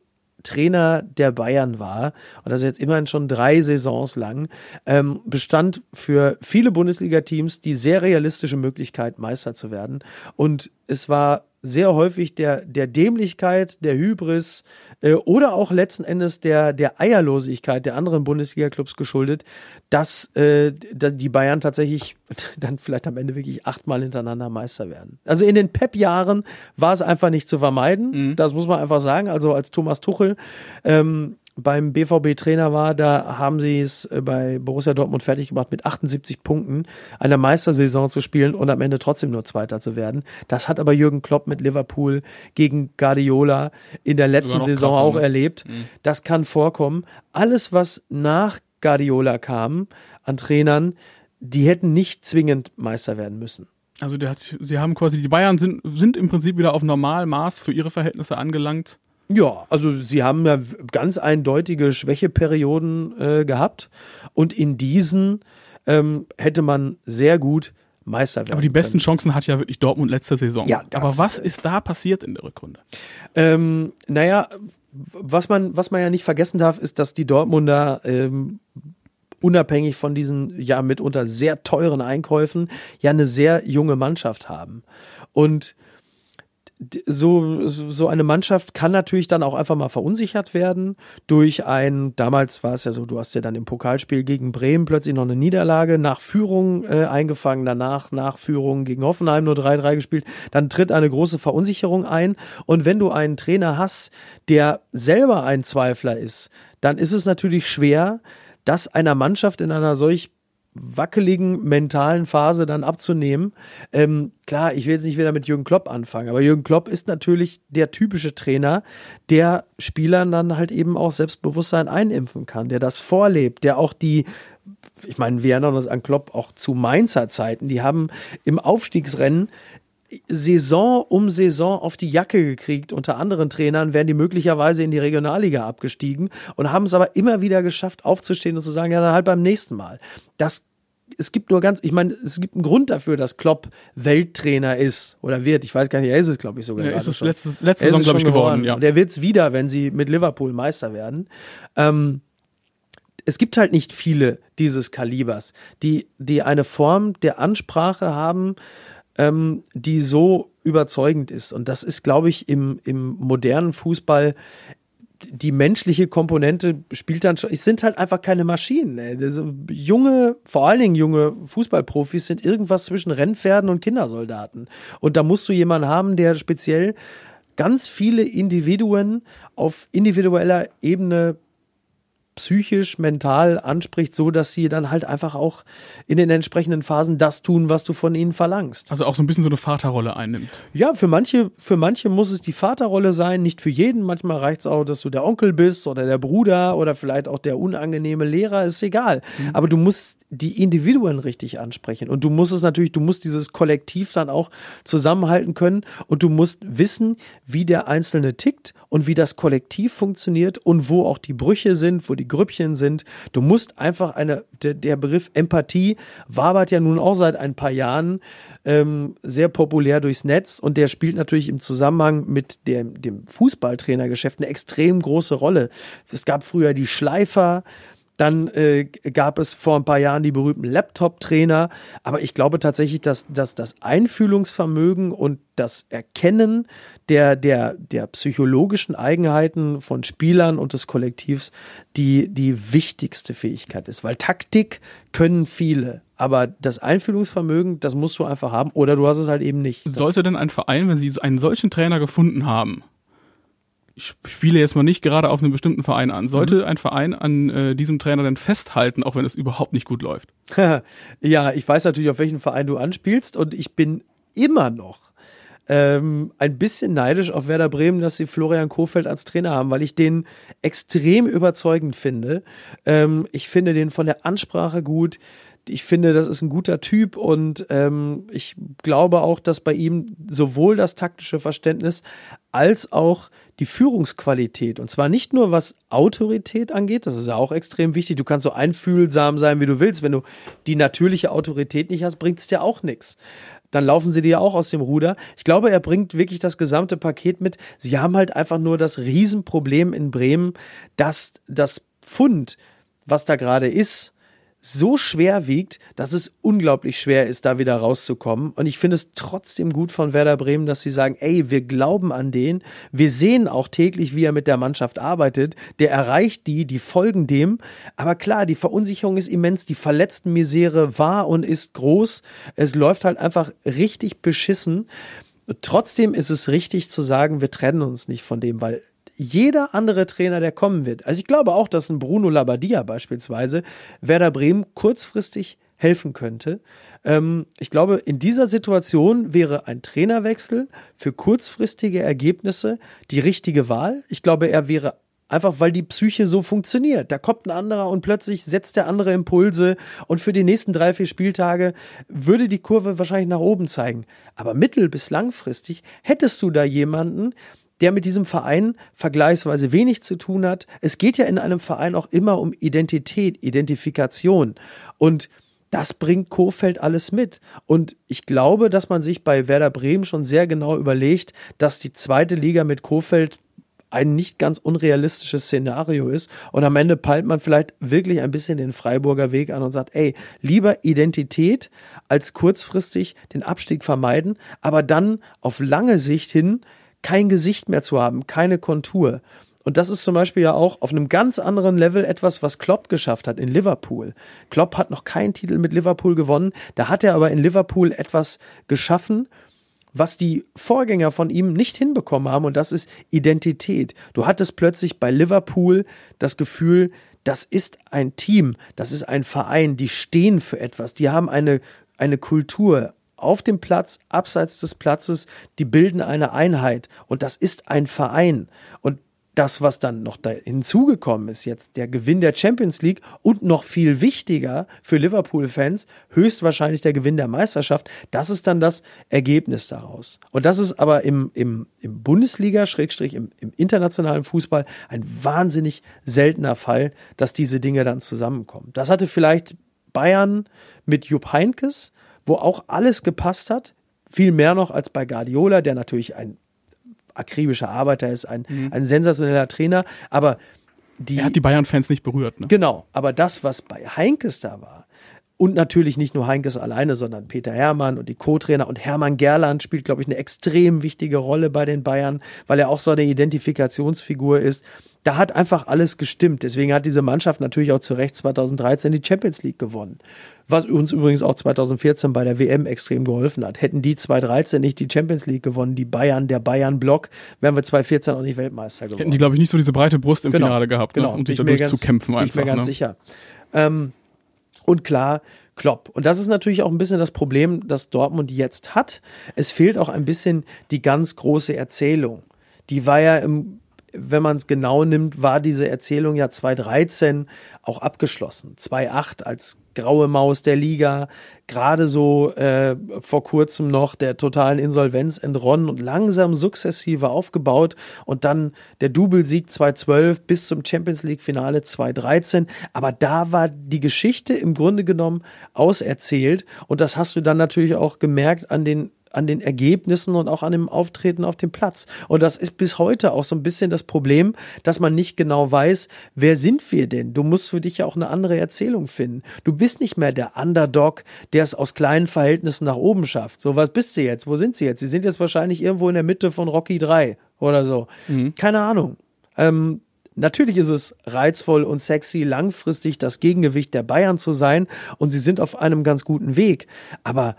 Trainer der Bayern war, und das ist jetzt immerhin schon drei Saisons lang, ähm, bestand für viele Bundesliga-Teams die sehr realistische Möglichkeit, Meister zu werden. Und es war sehr häufig der, der Dämlichkeit, der Hybris äh, oder auch letzten Endes der, der Eierlosigkeit der anderen Bundesliga-Clubs geschuldet, dass äh, die Bayern tatsächlich dann vielleicht am Ende wirklich achtmal hintereinander Meister werden. Also in den Pep-Jahren war es einfach nicht zu vermeiden. Mhm. Das muss man einfach sagen. Also als Thomas Tuchel ähm, beim BVB-Trainer war, da haben sie es äh, bei Borussia Dortmund fertig gemacht, mit 78 Punkten eine Meistersaison zu spielen und am Ende trotzdem nur Zweiter zu werden. Das hat aber Jürgen Klopp mit Liverpool gegen Guardiola in der letzten Saison krasser, auch ne? erlebt. Mhm. Das kann vorkommen. Alles, was nach Guardiola kam an Trainern, die hätten nicht zwingend Meister werden müssen. Also hat, sie haben quasi, die Bayern sind, sind im Prinzip wieder auf Normalmaß für ihre Verhältnisse angelangt. Ja, also sie haben ja ganz eindeutige Schwächeperioden äh, gehabt und in diesen ähm, hätte man sehr gut Meister werden. Aber die besten können. Chancen hat ja wirklich Dortmund letzte Saison. Ja, Aber was ist da passiert in der Rückrunde? Ähm, naja, was man, was man ja nicht vergessen darf, ist, dass die Dortmunder ähm, unabhängig von diesen ja mitunter sehr teuren Einkäufen ja eine sehr junge Mannschaft haben. Und so, so eine Mannschaft kann natürlich dann auch einfach mal verunsichert werden durch ein, damals war es ja so, du hast ja dann im Pokalspiel gegen Bremen plötzlich noch eine Niederlage nach Führung äh, eingefangen, danach nach Führung gegen Hoffenheim nur 3-3 gespielt, dann tritt eine große Verunsicherung ein. Und wenn du einen Trainer hast, der selber ein Zweifler ist, dann ist es natürlich schwer, das einer Mannschaft in einer solch wackeligen mentalen Phase dann abzunehmen. Ähm, klar, ich will jetzt nicht wieder mit Jürgen Klopp anfangen, aber Jürgen Klopp ist natürlich der typische Trainer, der Spielern dann halt eben auch Selbstbewusstsein einimpfen kann, der das vorlebt, der auch die ich meine, wir erinnern uns an Klopp auch zu Mainzer Zeiten. Die haben im Aufstiegsrennen Saison um Saison auf die Jacke gekriegt. Unter anderen Trainern wären die möglicherweise in die Regionalliga abgestiegen und haben es aber immer wieder geschafft, aufzustehen und zu sagen, ja, dann halt beim nächsten Mal. Das es gibt nur ganz, ich meine, es gibt einen Grund dafür, dass Klopp Welttrainer ist oder wird. Ich weiß gar nicht, er ist es, glaube ich, sogar. Ja, ist es letzte, letzte Saison, glaube ich, geworden. Ja. Der wird es wieder, wenn sie mit Liverpool Meister werden. Ähm, es gibt halt nicht viele dieses Kalibers, die, die eine Form der Ansprache haben, ähm, die so überzeugend ist. Und das ist, glaube ich, im, im modernen Fußball die menschliche Komponente spielt dann schon. Es sind halt einfach keine Maschinen. Also junge, vor allen Dingen junge Fußballprofis sind irgendwas zwischen Rennpferden und Kindersoldaten. Und da musst du jemanden haben, der speziell ganz viele Individuen auf individueller Ebene psychisch, mental anspricht, so dass sie dann halt einfach auch in den entsprechenden Phasen das tun, was du von ihnen verlangst. Also auch so ein bisschen so eine Vaterrolle einnimmt. Ja, für manche, für manche muss es die Vaterrolle sein, nicht für jeden. Manchmal reicht es auch, dass du der Onkel bist oder der Bruder oder vielleicht auch der unangenehme Lehrer, ist egal. Mhm. Aber du musst die Individuen richtig ansprechen und du musst es natürlich, du musst dieses Kollektiv dann auch zusammenhalten können und du musst wissen, wie der Einzelne tickt und wie das Kollektiv funktioniert und wo auch die Brüche sind, wo die Grüppchen sind. Du musst einfach eine, der, der Begriff Empathie wabert ja nun auch seit ein paar Jahren ähm, sehr populär durchs Netz und der spielt natürlich im Zusammenhang mit dem, dem Fußballtrainergeschäft eine extrem große Rolle. Es gab früher die Schleifer, dann äh, gab es vor ein paar Jahren die berühmten Laptop-Trainer. Aber ich glaube tatsächlich, dass, dass das Einfühlungsvermögen und das Erkennen der, der, der psychologischen Eigenheiten von Spielern und des Kollektivs die, die wichtigste Fähigkeit ist. Weil Taktik können viele. Aber das Einfühlungsvermögen, das musst du einfach haben oder du hast es halt eben nicht. Sollte denn ein Verein, wenn sie einen solchen Trainer gefunden haben, ich spiele jetzt mal nicht gerade auf einen bestimmten Verein an. Sollte mhm. ein Verein an äh, diesem Trainer denn festhalten, auch wenn es überhaupt nicht gut läuft? ja, ich weiß natürlich, auf welchen Verein du anspielst und ich bin immer noch ähm, ein bisschen neidisch auf Werder Bremen, dass sie Florian Kofeld als Trainer haben, weil ich den extrem überzeugend finde. Ähm, ich finde den von der Ansprache gut ich finde, das ist ein guter Typ und ähm, ich glaube auch, dass bei ihm sowohl das taktische Verständnis als auch die Führungsqualität und zwar nicht nur was Autorität angeht, das ist ja auch extrem wichtig. Du kannst so einfühlsam sein, wie du willst. Wenn du die natürliche Autorität nicht hast, bringt es dir auch nichts dann laufen sie dir auch aus dem Ruder. Ich glaube, er bringt wirklich das gesamte Paket mit. Sie haben halt einfach nur das Riesenproblem in Bremen, dass das Pfund, was da gerade ist, so schwer wiegt, dass es unglaublich schwer ist, da wieder rauszukommen. Und ich finde es trotzdem gut von Werder Bremen, dass sie sagen, ey, wir glauben an den. Wir sehen auch täglich, wie er mit der Mannschaft arbeitet. Der erreicht die, die folgen dem. Aber klar, die Verunsicherung ist immens. Die verletzten Misere war und ist groß. Es läuft halt einfach richtig beschissen. Trotzdem ist es richtig zu sagen, wir trennen uns nicht von dem, weil jeder andere Trainer, der kommen wird. Also ich glaube auch, dass ein Bruno Labbadia beispielsweise Werder Bremen kurzfristig helfen könnte. Ähm, ich glaube, in dieser Situation wäre ein Trainerwechsel für kurzfristige Ergebnisse die richtige Wahl. Ich glaube, er wäre einfach, weil die Psyche so funktioniert. Da kommt ein anderer und plötzlich setzt der andere Impulse und für die nächsten drei, vier Spieltage würde die Kurve wahrscheinlich nach oben zeigen. Aber mittel- bis langfristig hättest du da jemanden, der mit diesem Verein vergleichsweise wenig zu tun hat. Es geht ja in einem Verein auch immer um Identität, Identifikation. Und das bringt Kofeld alles mit. Und ich glaube, dass man sich bei Werder Bremen schon sehr genau überlegt, dass die zweite Liga mit Kofeld ein nicht ganz unrealistisches Szenario ist. Und am Ende peilt man vielleicht wirklich ein bisschen den Freiburger Weg an und sagt, ey, lieber Identität als kurzfristig den Abstieg vermeiden, aber dann auf lange Sicht hin kein Gesicht mehr zu haben, keine Kontur. Und das ist zum Beispiel ja auch auf einem ganz anderen Level etwas, was Klopp geschafft hat in Liverpool. Klopp hat noch keinen Titel mit Liverpool gewonnen. Da hat er aber in Liverpool etwas geschaffen, was die Vorgänger von ihm nicht hinbekommen haben. Und das ist Identität. Du hattest plötzlich bei Liverpool das Gefühl, das ist ein Team, das ist ein Verein, die stehen für etwas, die haben eine, eine Kultur, auf dem Platz, abseits des Platzes, die bilden eine Einheit und das ist ein Verein. Und das, was dann noch da hinzugekommen ist, jetzt der Gewinn der Champions League und noch viel wichtiger für Liverpool-Fans, höchstwahrscheinlich der Gewinn der Meisterschaft, das ist dann das Ergebnis daraus. Und das ist aber im, im, im Bundesliga, Schrägstrich im, im internationalen Fußball, ein wahnsinnig seltener Fall, dass diese Dinge dann zusammenkommen. Das hatte vielleicht Bayern mit Jupp Heinkes, wo auch alles gepasst hat. Viel mehr noch als bei Guardiola, der natürlich ein akribischer Arbeiter ist, ein, mhm. ein sensationeller Trainer. Aber die. Er hat die Bayern-Fans nicht berührt, ne? Genau. Aber das, was bei Heinkes da war, und natürlich nicht nur Heinkes alleine, sondern Peter Hermann und die Co-Trainer und Hermann Gerland spielt, glaube ich, eine extrem wichtige Rolle bei den Bayern, weil er auch so eine Identifikationsfigur ist da hat einfach alles gestimmt. Deswegen hat diese Mannschaft natürlich auch zu Recht 2013 die Champions League gewonnen. Was uns übrigens auch 2014 bei der WM extrem geholfen hat. Hätten die 2013 nicht die Champions League gewonnen, die Bayern, der Bayern-Block, wären wir 2014 auch nicht Weltmeister geworden. Hätten die, glaube ich, nicht so diese breite Brust im genau, Finale gehabt, ne? genau. um sich dadurch ganz, zu kämpfen einfach. Ich bin mir ganz ne? sicher. Ähm, und klar, Klopp. Und das ist natürlich auch ein bisschen das Problem, das Dortmund jetzt hat. Es fehlt auch ein bisschen die ganz große Erzählung. Die war ja im wenn man es genau nimmt, war diese Erzählung ja 2013 auch abgeschlossen. 2008 als graue Maus der Liga, gerade so äh, vor kurzem noch der totalen Insolvenz entronnen und langsam sukzessive aufgebaut und dann der Doublesieg 2012 bis zum Champions League Finale 2013. Aber da war die Geschichte im Grunde genommen auserzählt und das hast du dann natürlich auch gemerkt an den an den Ergebnissen und auch an dem Auftreten auf dem Platz. Und das ist bis heute auch so ein bisschen das Problem, dass man nicht genau weiß, wer sind wir denn? Du musst für dich ja auch eine andere Erzählung finden. Du bist nicht mehr der Underdog, der es aus kleinen Verhältnissen nach oben schafft. So, was bist du jetzt? Wo sind sie jetzt? Sie sind jetzt wahrscheinlich irgendwo in der Mitte von Rocky 3 oder so. Mhm. Keine Ahnung. Ähm, Natürlich ist es reizvoll und sexy, langfristig das Gegengewicht der Bayern zu sein und sie sind auf einem ganz guten Weg. Aber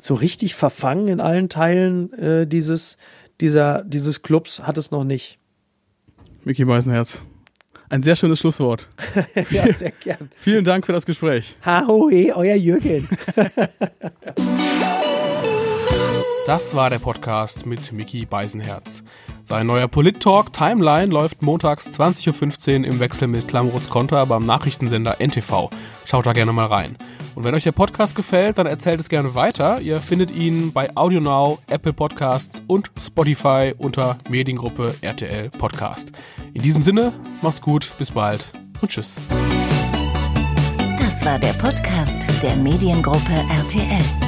so richtig verfangen in allen Teilen äh, dieses, dieser, dieses Clubs hat es noch nicht. Micky Weißenherz. Ein sehr schönes Schlusswort. ja, sehr gern. Vielen Dank für das Gespräch. Haohe, euer Jürgen. das war der Podcast mit Mickey Beisenherz. Sein neuer Polit-Talk Timeline läuft montags 20.15 Uhr im Wechsel mit Klamroths Konter beim Nachrichtensender NTV. Schaut da gerne mal rein. Und wenn euch der Podcast gefällt, dann erzählt es gerne weiter. Ihr findet ihn bei AudioNow, Apple Podcasts und Spotify unter Mediengruppe RTL Podcast. In diesem Sinne, macht's gut, bis bald und tschüss. Das war der Podcast der Mediengruppe RTL.